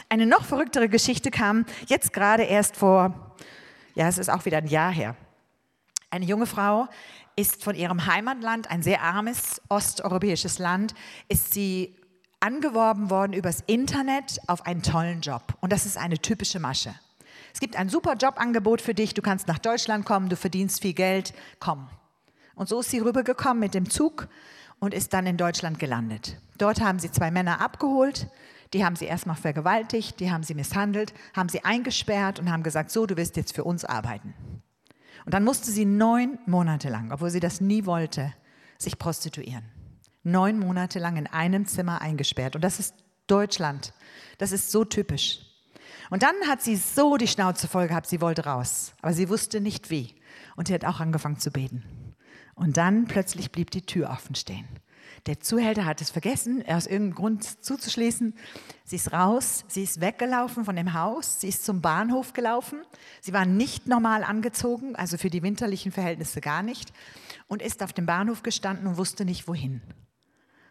Speaker 1: Eine noch verrücktere Geschichte kam jetzt gerade erst vor, ja, es ist auch wieder ein Jahr her. Eine junge Frau ist von ihrem Heimatland, ein sehr armes osteuropäisches Land, ist sie angeworben worden übers Internet auf einen tollen Job. Und das ist eine typische Masche. Es gibt ein super Jobangebot für dich, du kannst nach Deutschland kommen, du verdienst viel Geld, komm. Und so ist sie rübergekommen mit dem Zug und ist dann in Deutschland gelandet. Dort haben sie zwei Männer abgeholt, die haben sie erstmal vergewaltigt, die haben sie misshandelt, haben sie eingesperrt und haben gesagt, so, du wirst jetzt für uns arbeiten. Und dann musste sie neun Monate lang, obwohl sie das nie wollte, sich prostituieren. Neun Monate lang in einem Zimmer eingesperrt. Und das ist Deutschland. Das ist so typisch. Und dann hat sie so die Schnauze voll gehabt, sie wollte raus. Aber sie wusste nicht wie. Und sie hat auch angefangen zu beten. Und dann plötzlich blieb die Tür offen stehen. Der Zuhälter hat es vergessen, aus irgendeinem Grund zuzuschließen. Sie ist raus, sie ist weggelaufen von dem Haus, sie ist zum Bahnhof gelaufen. Sie war nicht normal angezogen, also für die winterlichen Verhältnisse gar nicht, und ist auf dem Bahnhof gestanden und wusste nicht wohin.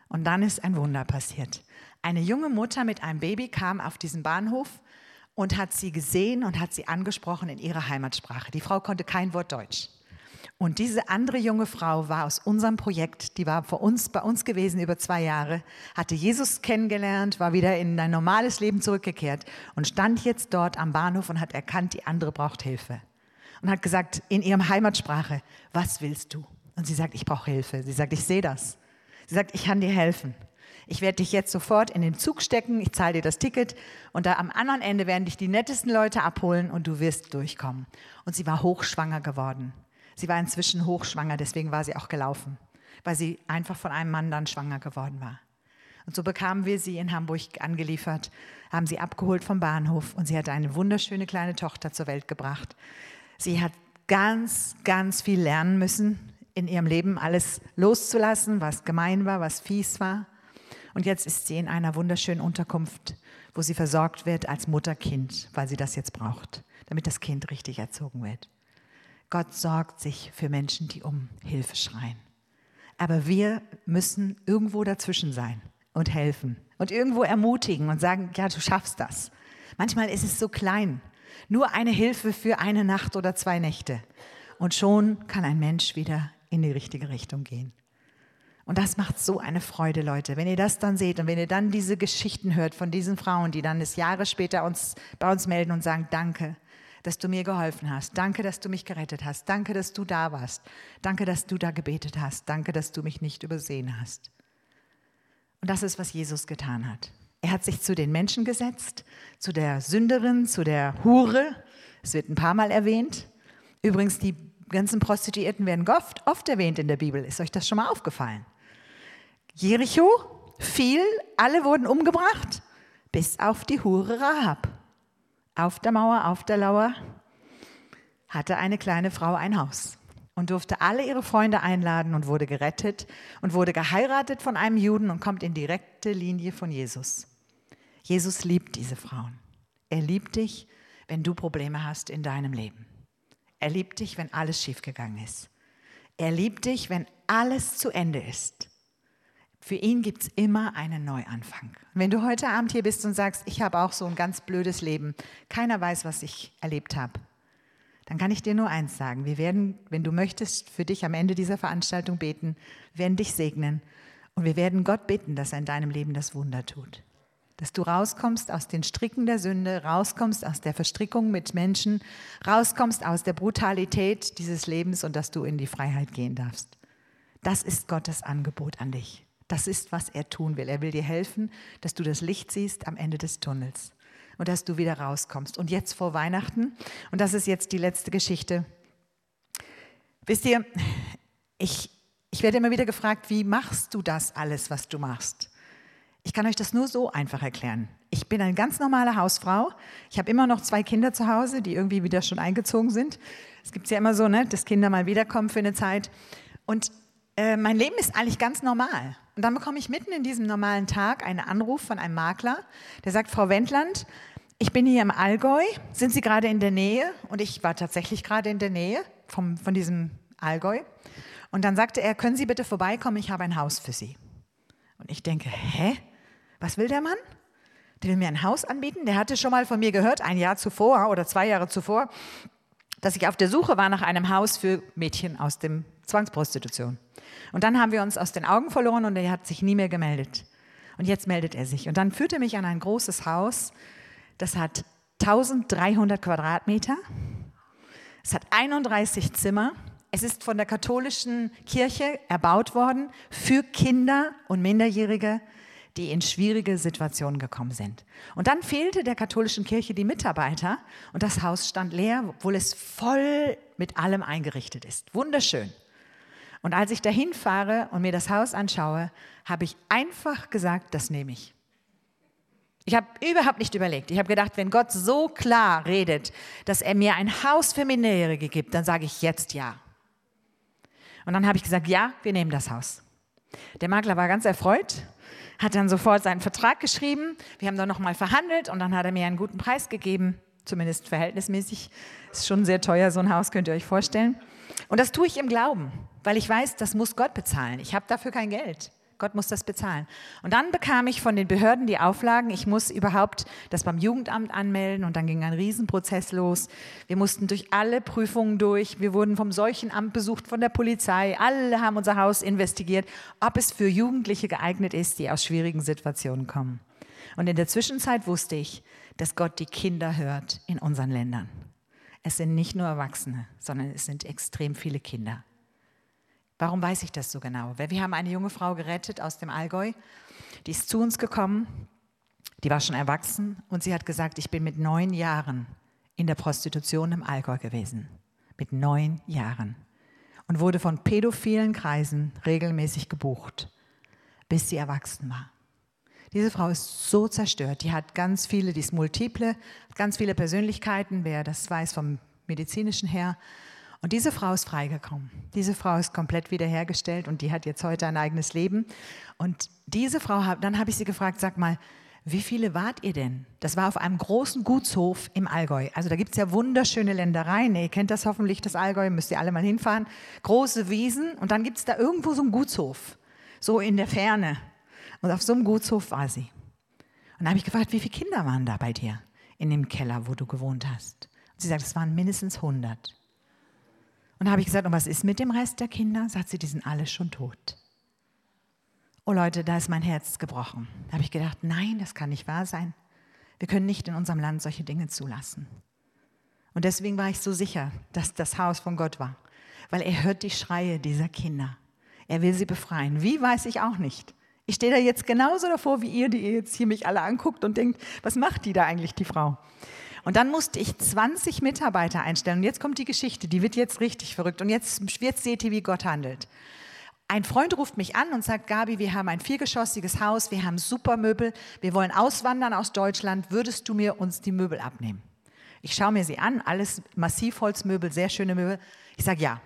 Speaker 1: Und dann ist ein Wunder passiert. Eine junge Mutter mit einem Baby kam auf diesen Bahnhof und hat sie gesehen und hat sie angesprochen in ihrer Heimatsprache. Die Frau konnte kein Wort Deutsch. Und diese andere junge Frau war aus unserem Projekt, die war vor uns, bei uns gewesen über zwei Jahre, hatte Jesus kennengelernt, war wieder in ein normales Leben zurückgekehrt und stand jetzt dort am Bahnhof und hat erkannt, die andere braucht Hilfe. Und hat gesagt in ihrem Heimatsprache, was willst du? Und sie sagt, ich brauche Hilfe. Sie sagt, ich sehe das. Sie sagt, ich kann dir helfen. Ich werde dich jetzt sofort in den Zug stecken, ich zahle dir das Ticket und da am anderen Ende werden dich die nettesten Leute abholen und du wirst durchkommen. Und sie war hochschwanger geworden. Sie war inzwischen hochschwanger, deswegen war sie auch gelaufen, weil sie einfach von einem Mann dann schwanger geworden war. Und so bekamen wir sie in Hamburg angeliefert, haben sie abgeholt vom Bahnhof und sie hat eine wunderschöne kleine Tochter zur Welt gebracht. Sie hat ganz, ganz viel lernen müssen, in ihrem Leben alles loszulassen, was gemein war, was fies war. Und jetzt ist sie in einer wunderschönen Unterkunft, wo sie versorgt wird als Mutter-Kind, weil sie das jetzt braucht, damit das Kind richtig erzogen wird. Gott sorgt sich für Menschen, die um Hilfe schreien. Aber wir müssen irgendwo dazwischen sein und helfen und irgendwo ermutigen und sagen, ja, du schaffst das. Manchmal ist es so klein, nur eine Hilfe für eine Nacht oder zwei Nächte. Und schon kann ein Mensch wieder in die richtige Richtung gehen. Und das macht so eine Freude, Leute. Wenn ihr das dann seht und wenn ihr dann diese Geschichten hört von diesen Frauen, die dann es Jahre später uns, bei uns melden und sagen, danke, dass du mir geholfen hast. Danke, dass du mich gerettet hast. Danke, dass du da warst. Danke, dass du da gebetet hast. Danke, dass du mich nicht übersehen hast. Und das ist, was Jesus getan hat. Er hat sich zu den Menschen gesetzt, zu der Sünderin, zu der Hure. Es wird ein paar Mal erwähnt. Übrigens, die ganzen Prostituierten werden oft, oft erwähnt in der Bibel. Ist euch das schon mal aufgefallen? Jericho fiel, alle wurden umgebracht, bis auf die Hure Rahab auf der Mauer, auf der Lauer, hatte eine kleine Frau ein Haus und durfte alle ihre Freunde einladen und wurde gerettet und wurde geheiratet von einem Juden und kommt in direkte Linie von Jesus. Jesus liebt diese Frauen. Er liebt dich, wenn du Probleme hast in deinem Leben. Er liebt dich, wenn alles schiefgegangen ist. Er liebt dich, wenn alles zu Ende ist. Für ihn gibt es immer einen Neuanfang. Wenn du heute Abend hier bist und sagst, ich habe auch so ein ganz blödes Leben, keiner weiß, was ich erlebt habe, dann kann ich dir nur eins sagen. Wir werden, wenn du möchtest, für dich am Ende dieser Veranstaltung beten, werden dich segnen und wir werden Gott bitten, dass er in deinem Leben das Wunder tut. Dass du rauskommst aus den Stricken der Sünde, rauskommst aus der Verstrickung mit Menschen, rauskommst aus der Brutalität dieses Lebens und dass du in die Freiheit gehen darfst. Das ist Gottes Angebot an dich. Das ist, was er tun will. Er will dir helfen, dass du das Licht siehst am Ende des Tunnels und dass du wieder rauskommst. Und jetzt vor Weihnachten, und das ist jetzt die letzte Geschichte. Wisst ihr, ich, ich werde immer wieder gefragt, wie machst du das alles, was du machst? Ich kann euch das nur so einfach erklären. Ich bin eine ganz normale Hausfrau. Ich habe immer noch zwei Kinder zu Hause, die irgendwie wieder schon eingezogen sind. Es gibt ja immer so, ne, dass Kinder mal wiederkommen für eine Zeit. Und äh, mein Leben ist eigentlich ganz normal. Und dann bekomme ich mitten in diesem normalen Tag einen Anruf von einem Makler, der sagt, Frau Wendland, ich bin hier im Allgäu, sind Sie gerade in der Nähe? Und ich war tatsächlich gerade in der Nähe vom, von diesem Allgäu. Und dann sagte er, können Sie bitte vorbeikommen, ich habe ein Haus für Sie. Und ich denke, hä? Was will der Mann? Der will mir ein Haus anbieten? Der hatte schon mal von mir gehört, ein Jahr zuvor oder zwei Jahre zuvor, dass ich auf der Suche war nach einem Haus für Mädchen aus dem Zwangsprostitution. Und dann haben wir uns aus den Augen verloren und er hat sich nie mehr gemeldet. Und jetzt meldet er sich. Und dann führt er mich an ein großes Haus, das hat 1300 Quadratmeter. Es hat 31 Zimmer. Es ist von der katholischen Kirche erbaut worden für Kinder und Minderjährige, die in schwierige Situationen gekommen sind. Und dann fehlte der katholischen Kirche die Mitarbeiter und das Haus stand leer, obwohl es voll mit allem eingerichtet ist. Wunderschön. Und als ich dahin fahre und mir das Haus anschaue, habe ich einfach gesagt, das nehme ich. Ich habe überhaupt nicht überlegt. Ich habe gedacht, wenn Gott so klar redet, dass er mir ein Haus für Minderjährige gibt, dann sage ich jetzt ja. Und dann habe ich gesagt, ja, wir nehmen das Haus. Der Makler war ganz erfreut, hat dann sofort seinen Vertrag geschrieben. Wir haben dann nochmal verhandelt und dann hat er mir einen guten Preis gegeben, zumindest verhältnismäßig. Ist schon sehr teuer, so ein Haus, könnt ihr euch vorstellen. Und das tue ich im Glauben, weil ich weiß, das muss Gott bezahlen. Ich habe dafür kein Geld. Gott muss das bezahlen. Und dann bekam ich von den Behörden die Auflagen, ich muss überhaupt das beim Jugendamt anmelden und dann ging ein Riesenprozess los. Wir mussten durch alle Prüfungen durch. Wir wurden vom Seuchenamt besucht, von der Polizei. Alle haben unser Haus investigiert, ob es für Jugendliche geeignet ist, die aus schwierigen Situationen kommen. Und in der Zwischenzeit wusste ich, dass Gott die Kinder hört in unseren Ländern. Es sind nicht nur Erwachsene, sondern es sind extrem viele Kinder. Warum weiß ich das so genau? Weil wir haben eine junge Frau gerettet aus dem Allgäu, die ist zu uns gekommen, die war schon erwachsen und sie hat gesagt, ich bin mit neun Jahren in der Prostitution im Allgäu gewesen. Mit neun Jahren. Und wurde von pädophilen Kreisen regelmäßig gebucht, bis sie erwachsen war. Diese Frau ist so zerstört. Die hat ganz viele, die ist multiple, ganz viele Persönlichkeiten, wer das weiß vom medizinischen her. Und diese Frau ist freigekommen. Diese Frau ist komplett wiederhergestellt und die hat jetzt heute ein eigenes Leben. Und diese Frau, dann habe ich sie gefragt, sag mal, wie viele wart ihr denn? Das war auf einem großen Gutshof im Allgäu. Also da gibt es ja wunderschöne Ländereien. Ihr kennt das hoffentlich, das Allgäu, müsst ihr alle mal hinfahren. Große Wiesen und dann gibt es da irgendwo so einen Gutshof, so in der Ferne. Und auf so einem Gutshof war sie. Und da habe ich gefragt, wie viele Kinder waren da bei dir in dem Keller, wo du gewohnt hast? Und sie sagt, es waren mindestens 100. Und da habe ich gesagt, und was ist mit dem Rest der Kinder? Sagt sie, die sind alle schon tot. Oh Leute, da ist mein Herz gebrochen. Da habe ich gedacht, nein, das kann nicht wahr sein. Wir können nicht in unserem Land solche Dinge zulassen. Und deswegen war ich so sicher, dass das Haus von Gott war, weil er hört die Schreie dieser Kinder. Er will sie befreien. Wie weiß ich auch nicht. Ich stehe da jetzt genauso davor wie ihr, die ihr jetzt hier mich alle anguckt und denkt, was macht die da eigentlich, die Frau? Und dann musste ich 20 Mitarbeiter einstellen. Und jetzt kommt die Geschichte, die wird jetzt richtig verrückt. Und jetzt, jetzt seht ihr, wie Gott handelt. Ein Freund ruft mich an und sagt, Gabi, wir haben ein viergeschossiges Haus, wir haben super Möbel, wir wollen auswandern aus Deutschland, würdest du mir uns die Möbel abnehmen? Ich schaue mir sie an, alles Massivholzmöbel, sehr schöne Möbel. Ich sage ja.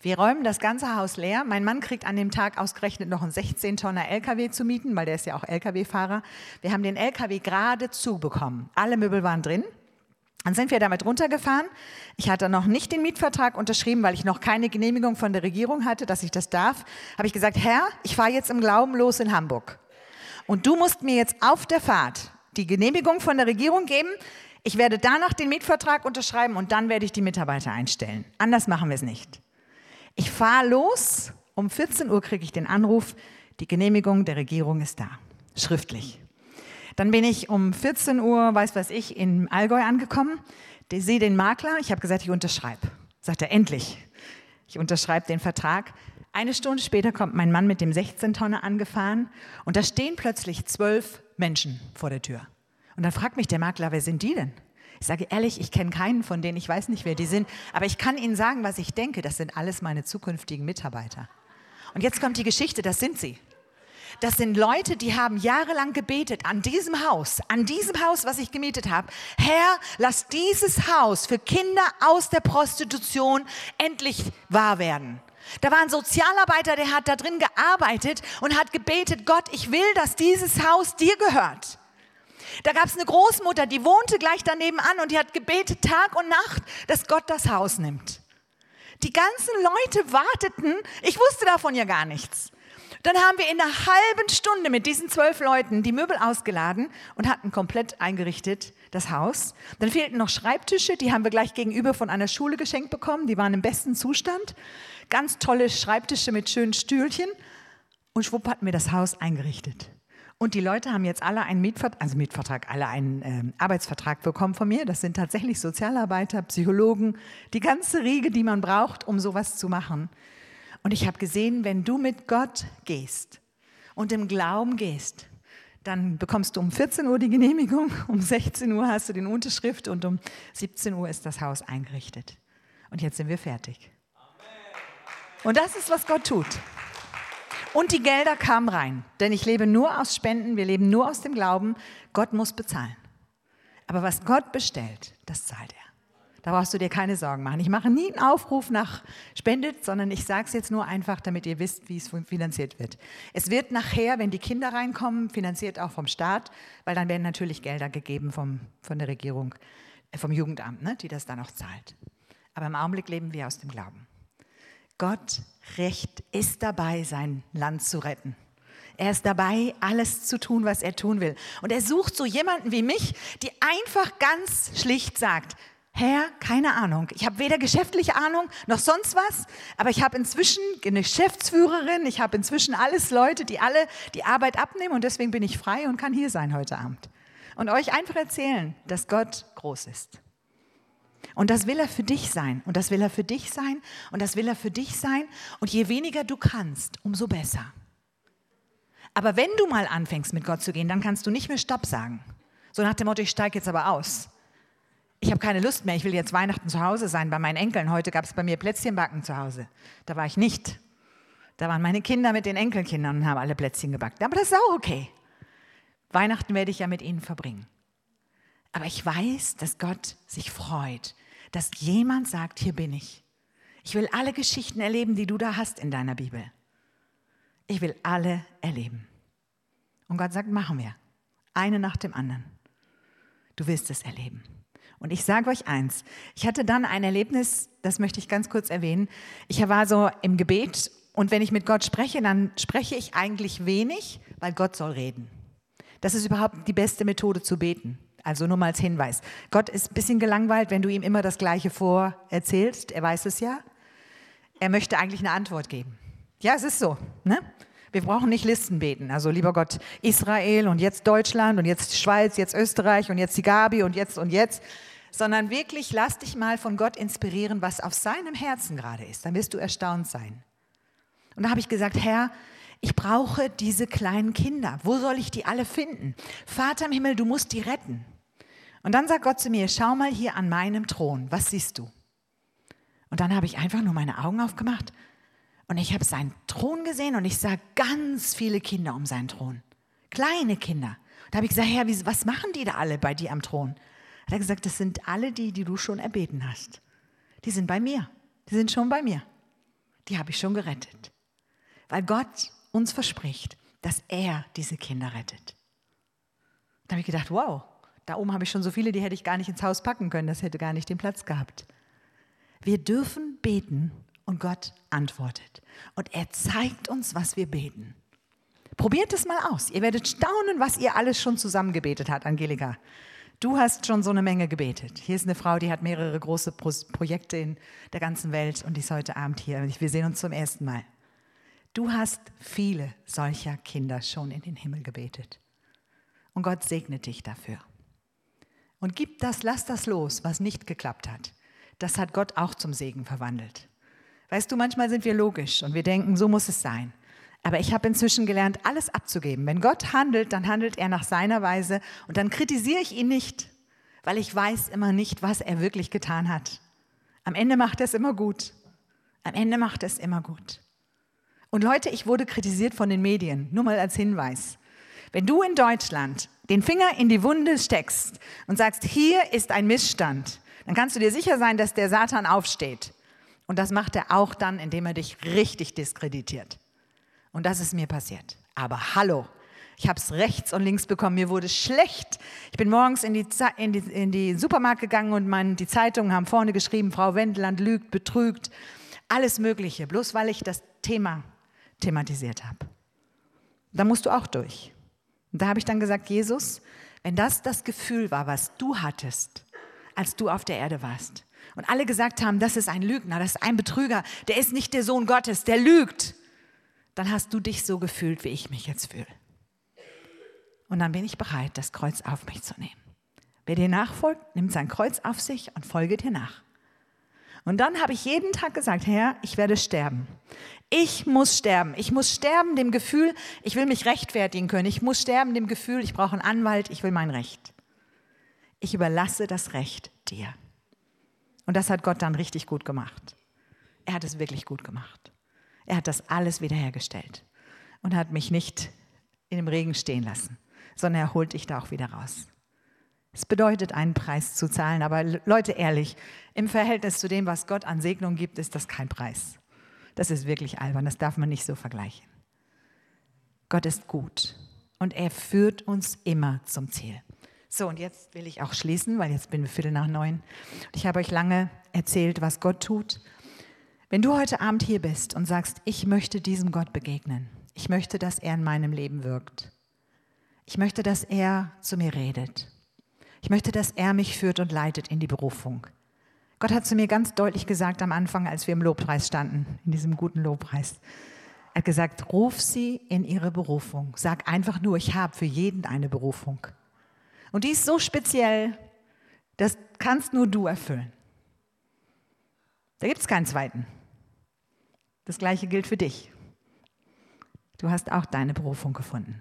Speaker 1: Wir räumen das ganze Haus leer. Mein Mann kriegt an dem Tag ausgerechnet noch einen 16-Tonner LKW zu mieten, weil der ist ja auch LKW-Fahrer. Wir haben den LKW gerade zubekommen. Alle Möbel waren drin. Dann sind wir damit runtergefahren. Ich hatte noch nicht den Mietvertrag unterschrieben, weil ich noch keine Genehmigung von der Regierung hatte, dass ich das darf. Habe ich gesagt, Herr, ich fahre jetzt im Glauben los in Hamburg. Und du musst mir jetzt auf der Fahrt die Genehmigung von der Regierung geben. Ich werde danach den Mietvertrag unterschreiben und dann werde ich die Mitarbeiter einstellen. Anders machen wir es nicht. Ich fahre los. Um 14 Uhr kriege ich den Anruf, die Genehmigung der Regierung ist da, schriftlich. Dann bin ich um 14 Uhr, weiß was ich, in Allgäu angekommen. Sehe den Makler, ich habe gesagt, ich unterschreibe. Sagt er, endlich. Ich unterschreibe den Vertrag. Eine Stunde später kommt mein Mann mit dem 16-Tonner angefahren und da stehen plötzlich zwölf Menschen vor der Tür. Und dann fragt mich der Makler, wer sind die denn? Ich sage ehrlich, ich kenne keinen von denen, ich weiß nicht, wer die sind, aber ich kann Ihnen sagen, was ich denke. Das sind alles meine zukünftigen Mitarbeiter. Und jetzt kommt die Geschichte, das sind sie. Das sind Leute, die haben jahrelang gebetet an diesem Haus, an diesem Haus, was ich gemietet habe. Herr, lass dieses Haus für Kinder aus der Prostitution endlich wahr werden. Da war ein Sozialarbeiter, der hat da drin gearbeitet und hat gebetet, Gott, ich will, dass dieses Haus dir gehört. Da gab es eine Großmutter, die wohnte gleich daneben an und die hat gebetet Tag und Nacht, dass Gott das Haus nimmt. Die ganzen Leute warteten, ich wusste davon ja gar nichts. Dann haben wir in einer halben Stunde mit diesen zwölf Leuten die Möbel ausgeladen und hatten komplett eingerichtet das Haus. Dann fehlten noch Schreibtische, die haben wir gleich gegenüber von einer Schule geschenkt bekommen. Die waren im besten Zustand. Ganz tolle Schreibtische mit schönen Stühlchen. Und schwupp hatten wir das Haus eingerichtet. Und die Leute haben jetzt alle einen Mietvertrag, also Mietvertrag, alle einen äh, Arbeitsvertrag bekommen von mir. Das sind tatsächlich Sozialarbeiter, Psychologen, die ganze Riege, die man braucht, um sowas zu machen. Und ich habe gesehen, wenn du mit Gott gehst und im Glauben gehst, dann bekommst du um 14 Uhr die Genehmigung, <laughs> um 16 Uhr hast du den Unterschrift und um 17 Uhr ist das Haus eingerichtet. Und jetzt sind wir fertig. Und das ist, was Gott tut. Und die Gelder kamen rein, denn ich lebe nur aus Spenden, wir leben nur aus dem Glauben, Gott muss bezahlen. Aber was Gott bestellt, das zahlt er. Da brauchst du dir keine Sorgen machen. Ich mache nie einen Aufruf nach Spendet, sondern ich sage es jetzt nur einfach, damit ihr wisst, wie es finanziert wird. Es wird nachher, wenn die Kinder reinkommen, finanziert auch vom Staat, weil dann werden natürlich Gelder gegeben vom, von der Regierung, äh, vom Jugendamt, ne, die das dann auch zahlt. Aber im Augenblick leben wir aus dem Glauben. Gott recht ist dabei, sein Land zu retten. Er ist dabei, alles zu tun, was er tun will. Und er sucht so jemanden wie mich, die einfach ganz schlicht sagt, Herr, keine Ahnung. Ich habe weder geschäftliche Ahnung noch sonst was, aber ich habe inzwischen eine Geschäftsführerin, ich habe inzwischen alles Leute, die alle die Arbeit abnehmen und deswegen bin ich frei und kann hier sein heute Abend. Und euch einfach erzählen, dass Gott groß ist. Und das will er für dich sein. Und das will er für dich sein. Und das will er für dich sein. Und je weniger du kannst, umso besser. Aber wenn du mal anfängst, mit Gott zu gehen, dann kannst du nicht mehr Stopp sagen. So nach dem Motto, ich steige jetzt aber aus ich habe keine Lust mehr, ich will jetzt Weihnachten zu Hause sein bei meinen Enkeln. Heute gab es bei mir Plätzchenbacken zu Hause. Da war ich nicht. Da waren meine Kinder mit den Enkelkindern und haben alle Plätzchen gebacken. Aber das ist auch okay. Weihnachten werde ich ja mit ihnen verbringen. Aber ich weiß, dass Gott sich freut, dass jemand sagt, hier bin ich. Ich will alle Geschichten erleben, die du da hast in deiner Bibel. Ich will alle erleben. Und Gott sagt, machen wir. Eine nach dem anderen. Du wirst es erleben. Und ich sage euch eins, ich hatte dann ein Erlebnis, das möchte ich ganz kurz erwähnen. Ich war so im Gebet und wenn ich mit Gott spreche, dann spreche ich eigentlich wenig, weil Gott soll reden. Das ist überhaupt die beste Methode zu beten. Also nur mal als Hinweis. Gott ist ein bisschen gelangweilt, wenn du ihm immer das Gleiche vorerzählst. Er weiß es ja. Er möchte eigentlich eine Antwort geben. Ja, es ist so. Ne? Wir brauchen nicht Listen beten. Also lieber Gott, Israel und jetzt Deutschland und jetzt Schweiz, jetzt Österreich und jetzt die Gabi und jetzt und jetzt sondern wirklich lass dich mal von Gott inspirieren, was auf seinem Herzen gerade ist. Dann wirst du erstaunt sein. Und da habe ich gesagt, Herr, ich brauche diese kleinen Kinder. Wo soll ich die alle finden? Vater im Himmel, du musst die retten. Und dann sagt Gott zu mir, schau mal hier an meinem Thron, was siehst du? Und dann habe ich einfach nur meine Augen aufgemacht und ich habe seinen Thron gesehen und ich sah ganz viele Kinder um seinen Thron. Kleine Kinder. Da habe ich gesagt, Herr, was machen die da alle bei dir am Thron? Hat er gesagt, das sind alle die, die du schon erbeten hast. Die sind bei mir. Die sind schon bei mir. Die habe ich schon gerettet. Weil Gott uns verspricht, dass er diese Kinder rettet. Da habe ich gedacht, wow, Da oben habe ich schon so viele, die hätte ich gar nicht ins Haus packen können. Das hätte gar nicht den Platz gehabt. Wir dürfen beten und Gott antwortet. Und er zeigt uns, was wir beten. Probiert es mal aus. Ihr werdet staunen, was ihr alles schon zusammen gebetet habt, Angelika. Du hast schon so eine Menge gebetet. Hier ist eine Frau, die hat mehrere große Pro Projekte in der ganzen Welt und die ist heute Abend hier. Wir sehen uns zum ersten Mal. Du hast viele solcher Kinder schon in den Himmel gebetet. Und Gott segnet dich dafür. Und gib das, lass das los, was nicht geklappt hat. Das hat Gott auch zum Segen verwandelt. Weißt du, manchmal sind wir logisch und wir denken, so muss es sein. Aber ich habe inzwischen gelernt, alles abzugeben. Wenn Gott handelt, dann handelt er nach seiner Weise und dann kritisiere ich ihn nicht, weil ich weiß immer nicht, was er wirklich getan hat. Am Ende macht er es immer gut. Am Ende macht er es immer gut. Und Leute, ich wurde kritisiert von den Medien, nur mal als Hinweis. Wenn du in Deutschland den Finger in die Wunde steckst und sagst, hier ist ein Missstand, dann kannst du dir sicher sein, dass der Satan aufsteht. Und das macht er auch dann, indem er dich richtig diskreditiert. Und das ist mir passiert. Aber hallo, ich habe es rechts und links bekommen. Mir wurde schlecht. Ich bin morgens in die, in die, in die Supermarkt gegangen und mein, die Zeitungen haben vorne geschrieben, Frau Wendeland lügt, betrügt, alles Mögliche, bloß weil ich das Thema thematisiert habe. Da musst du auch durch. Und da habe ich dann gesagt, Jesus, wenn das das Gefühl war, was du hattest, als du auf der Erde warst, und alle gesagt haben, das ist ein Lügner, das ist ein Betrüger, der ist nicht der Sohn Gottes, der lügt, dann hast du dich so gefühlt, wie ich mich jetzt fühle. Und dann bin ich bereit, das Kreuz auf mich zu nehmen. Wer dir nachfolgt, nimmt sein Kreuz auf sich und folge dir nach. Und dann habe ich jeden Tag gesagt, Herr, ich werde sterben. Ich muss sterben. Ich muss sterben dem Gefühl, ich will mich rechtfertigen können. Ich muss sterben dem Gefühl, ich brauche einen Anwalt, ich will mein Recht. Ich überlasse das Recht dir. Und das hat Gott dann richtig gut gemacht. Er hat es wirklich gut gemacht. Er hat das alles wiederhergestellt und hat mich nicht in dem Regen stehen lassen, sondern er holt dich da auch wieder raus. Es bedeutet, einen Preis zu zahlen, aber Leute, ehrlich, im Verhältnis zu dem, was Gott an Segnung gibt, ist das kein Preis. Das ist wirklich albern, das darf man nicht so vergleichen. Gott ist gut und er führt uns immer zum Ziel. So, und jetzt will ich auch schließen, weil jetzt bin wir Viertel nach neun. Ich habe euch lange erzählt, was Gott tut wenn du heute Abend hier bist und sagst, ich möchte diesem Gott begegnen, ich möchte, dass er in meinem Leben wirkt, ich möchte, dass er zu mir redet, ich möchte, dass er mich führt und leitet in die Berufung. Gott hat zu mir ganz deutlich gesagt am Anfang, als wir im Lobpreis standen, in diesem guten Lobpreis. Er hat gesagt, ruf sie in ihre Berufung. Sag einfach nur, ich habe für jeden eine Berufung. Und die ist so speziell, das kannst nur du erfüllen. Da gibt es keinen zweiten. Das gleiche gilt für dich. Du hast auch deine Berufung gefunden.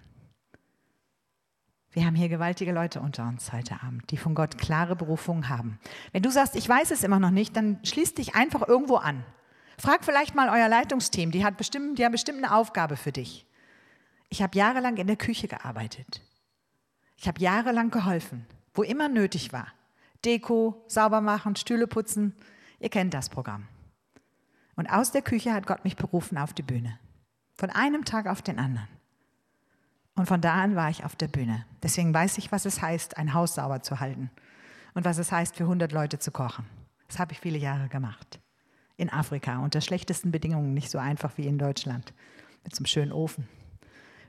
Speaker 1: Wir haben hier gewaltige Leute unter uns heute Abend, die von Gott klare Berufungen haben. Wenn du sagst, ich weiß es immer noch nicht, dann schließ dich einfach irgendwo an. Frag vielleicht mal euer Leitungsteam, die, hat bestimmt, die haben bestimmt eine Aufgabe für dich. Ich habe jahrelang in der Küche gearbeitet. Ich habe jahrelang geholfen, wo immer nötig war. Deko, sauber machen, Stühle putzen. Ihr kennt das Programm. Und aus der Küche hat Gott mich berufen auf die Bühne. Von einem Tag auf den anderen. Und von da an war ich auf der Bühne. Deswegen weiß ich, was es heißt, ein Haus sauber zu halten. Und was es heißt, für 100 Leute zu kochen. Das habe ich viele Jahre gemacht. In Afrika, unter schlechtesten Bedingungen, nicht so einfach wie in Deutschland. Mit so einem schönen Ofen.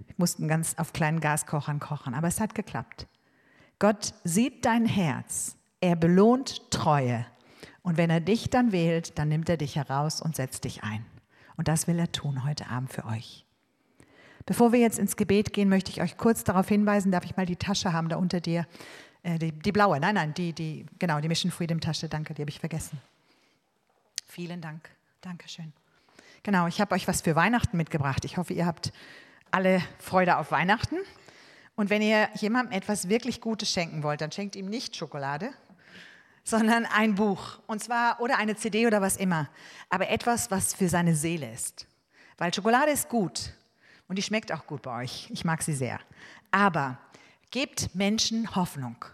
Speaker 1: Wir mussten ganz auf kleinen Gaskochern kochen, aber es hat geklappt. Gott sieht dein Herz. Er belohnt Treue. Und wenn er dich dann wählt, dann nimmt er dich heraus und setzt dich ein. Und das will er tun heute Abend für euch. Bevor wir jetzt ins Gebet gehen, möchte ich euch kurz darauf hinweisen, darf ich mal die Tasche haben da unter dir? Äh, die, die, blaue, nein, nein, die, die, genau, die Mission Freedom Tasche, danke, die habe ich vergessen. Vielen Dank, Dankeschön. Genau, ich habe euch was für Weihnachten mitgebracht. Ich hoffe, ihr habt alle Freude auf Weihnachten. Und wenn ihr jemandem etwas wirklich Gutes schenken wollt, dann schenkt ihm nicht Schokolade, sondern ein Buch. Und zwar, oder eine CD oder was immer. Aber etwas, was für seine Seele ist. Weil Schokolade ist gut. Und die schmeckt auch gut bei euch. Ich mag sie sehr. Aber gebt Menschen Hoffnung.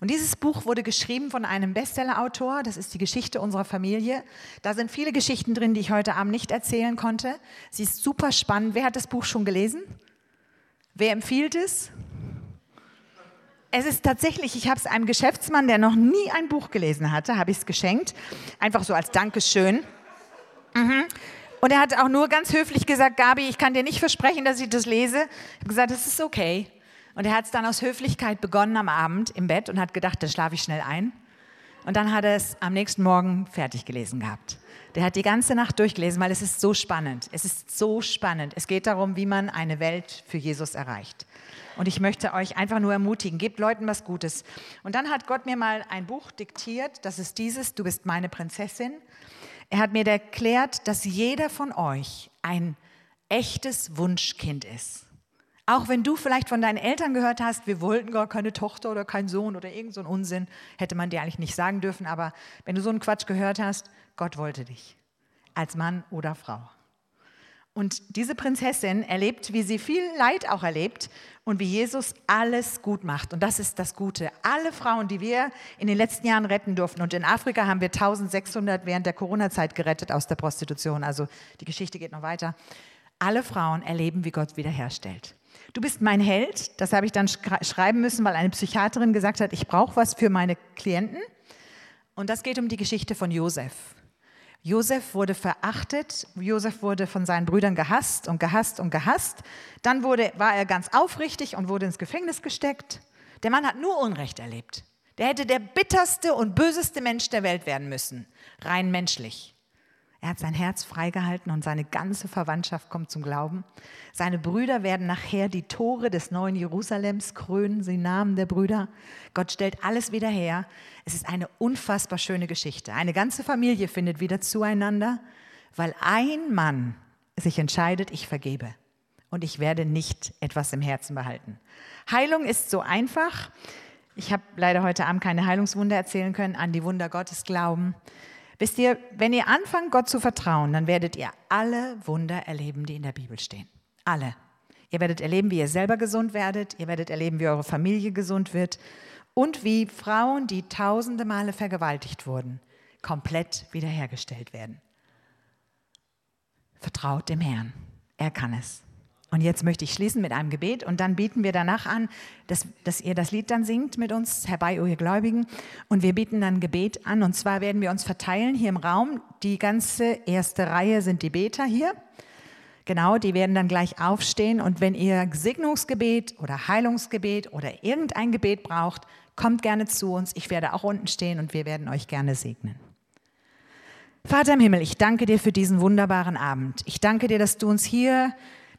Speaker 1: Und dieses Buch wurde geschrieben von einem Bestsellerautor. Das ist die Geschichte unserer Familie. Da sind viele Geschichten drin, die ich heute Abend nicht erzählen konnte. Sie ist super spannend. Wer hat das Buch schon gelesen? Wer empfiehlt es? es ist tatsächlich, ich habe es einem Geschäftsmann, der noch nie ein Buch gelesen hatte, habe ich es geschenkt. Einfach so als Dankeschön. Mhm. Und er hat auch nur ganz höflich gesagt, Gabi, ich kann dir nicht versprechen, dass ich das lese. Ich habe gesagt, das ist okay. Und er hat es dann aus Höflichkeit begonnen am Abend im Bett und hat gedacht, dann schlafe ich schnell ein. Und dann hat er es am nächsten Morgen fertig gelesen gehabt. Der hat die ganze Nacht durchgelesen, weil es ist so spannend. Es ist so spannend. Es geht darum, wie man eine Welt für Jesus erreicht. Und ich möchte euch einfach nur ermutigen, gebt Leuten was Gutes. Und dann hat Gott mir mal ein Buch diktiert, das ist dieses, Du bist meine Prinzessin. Er hat mir erklärt, dass jeder von euch ein echtes Wunschkind ist. Auch wenn du vielleicht von deinen Eltern gehört hast, wir wollten gar keine Tochter oder keinen Sohn oder irgend so Unsinn, hätte man dir eigentlich nicht sagen dürfen, aber wenn du so einen Quatsch gehört hast, Gott wollte dich als Mann oder Frau. Und diese Prinzessin erlebt, wie sie viel Leid auch erlebt und wie Jesus alles gut macht. Und das ist das Gute. Alle Frauen, die wir in den letzten Jahren retten durften, und in Afrika haben wir 1600 während der Corona-Zeit gerettet aus der Prostitution, also die Geschichte geht noch weiter. Alle Frauen erleben, wie Gott wiederherstellt. Du bist mein Held, das habe ich dann schreiben müssen, weil eine Psychiaterin gesagt hat, ich brauche was für meine Klienten. Und das geht um die Geschichte von Josef. Josef wurde verachtet, Josef wurde von seinen Brüdern gehasst und gehasst und gehasst. Dann wurde, war er ganz aufrichtig und wurde ins Gefängnis gesteckt. Der Mann hat nur Unrecht erlebt. Der hätte der bitterste und böseste Mensch der Welt werden müssen, rein menschlich. Er hat sein Herz freigehalten und seine ganze Verwandtschaft kommt zum Glauben. Seine Brüder werden nachher die Tore des neuen Jerusalems krönen, sie Namen der Brüder. Gott stellt alles wieder her. Es ist eine unfassbar schöne Geschichte. Eine ganze Familie findet wieder zueinander, weil ein Mann sich entscheidet, ich vergebe und ich werde nicht etwas im Herzen behalten. Heilung ist so einfach. Ich habe leider heute Abend keine Heilungswunder erzählen können, an die Wunder Gottes glauben. Wisst ihr, wenn ihr anfangt, Gott zu vertrauen, dann werdet ihr alle Wunder erleben, die in der Bibel stehen. Alle. Ihr werdet erleben, wie ihr selber gesund werdet. Ihr werdet erleben, wie eure Familie gesund wird. Und wie Frauen, die tausende Male vergewaltigt wurden, komplett wiederhergestellt werden. Vertraut dem Herrn. Er kann es. Und jetzt möchte ich schließen mit einem Gebet und dann bieten wir danach an, dass, dass ihr das Lied dann singt mit uns, herbei, o ihr Gläubigen. Und wir bieten dann Gebet an und zwar werden wir uns verteilen hier im Raum. Die ganze erste Reihe sind die Beter hier. Genau, die werden dann gleich aufstehen und wenn ihr Segnungsgebet oder Heilungsgebet oder irgendein Gebet braucht, kommt gerne zu uns. Ich werde auch unten stehen und wir werden euch gerne segnen. Vater im Himmel, ich danke dir für diesen wunderbaren Abend. Ich danke dir, dass du uns hier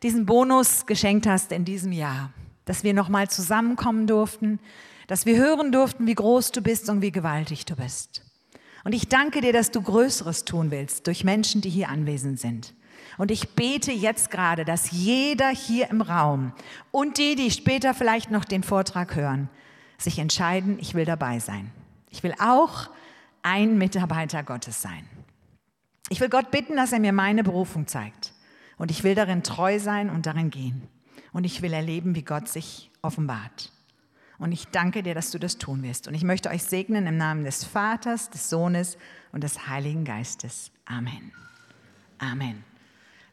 Speaker 1: diesen Bonus geschenkt hast in diesem Jahr, dass wir nochmal zusammenkommen durften, dass wir hören durften, wie groß du bist und wie gewaltig du bist. Und ich danke dir, dass du Größeres tun willst durch Menschen, die hier anwesend sind. Und ich bete jetzt gerade, dass jeder hier im Raum und die, die später vielleicht noch den Vortrag hören, sich entscheiden, ich will dabei sein. Ich will auch ein Mitarbeiter Gottes sein. Ich will Gott bitten, dass er mir meine Berufung zeigt. Und ich will darin treu sein und darin gehen. Und ich will erleben, wie Gott sich offenbart. Und ich danke dir, dass du das tun wirst. Und ich möchte euch segnen im Namen des Vaters, des Sohnes und des Heiligen Geistes. Amen. Amen.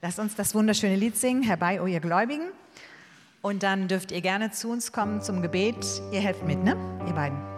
Speaker 1: Lasst uns das wunderschöne Lied singen, Herbei, o ihr Gläubigen. Und dann dürft ihr gerne zu uns kommen zum Gebet. Ihr helft mit, ne? Ihr beiden.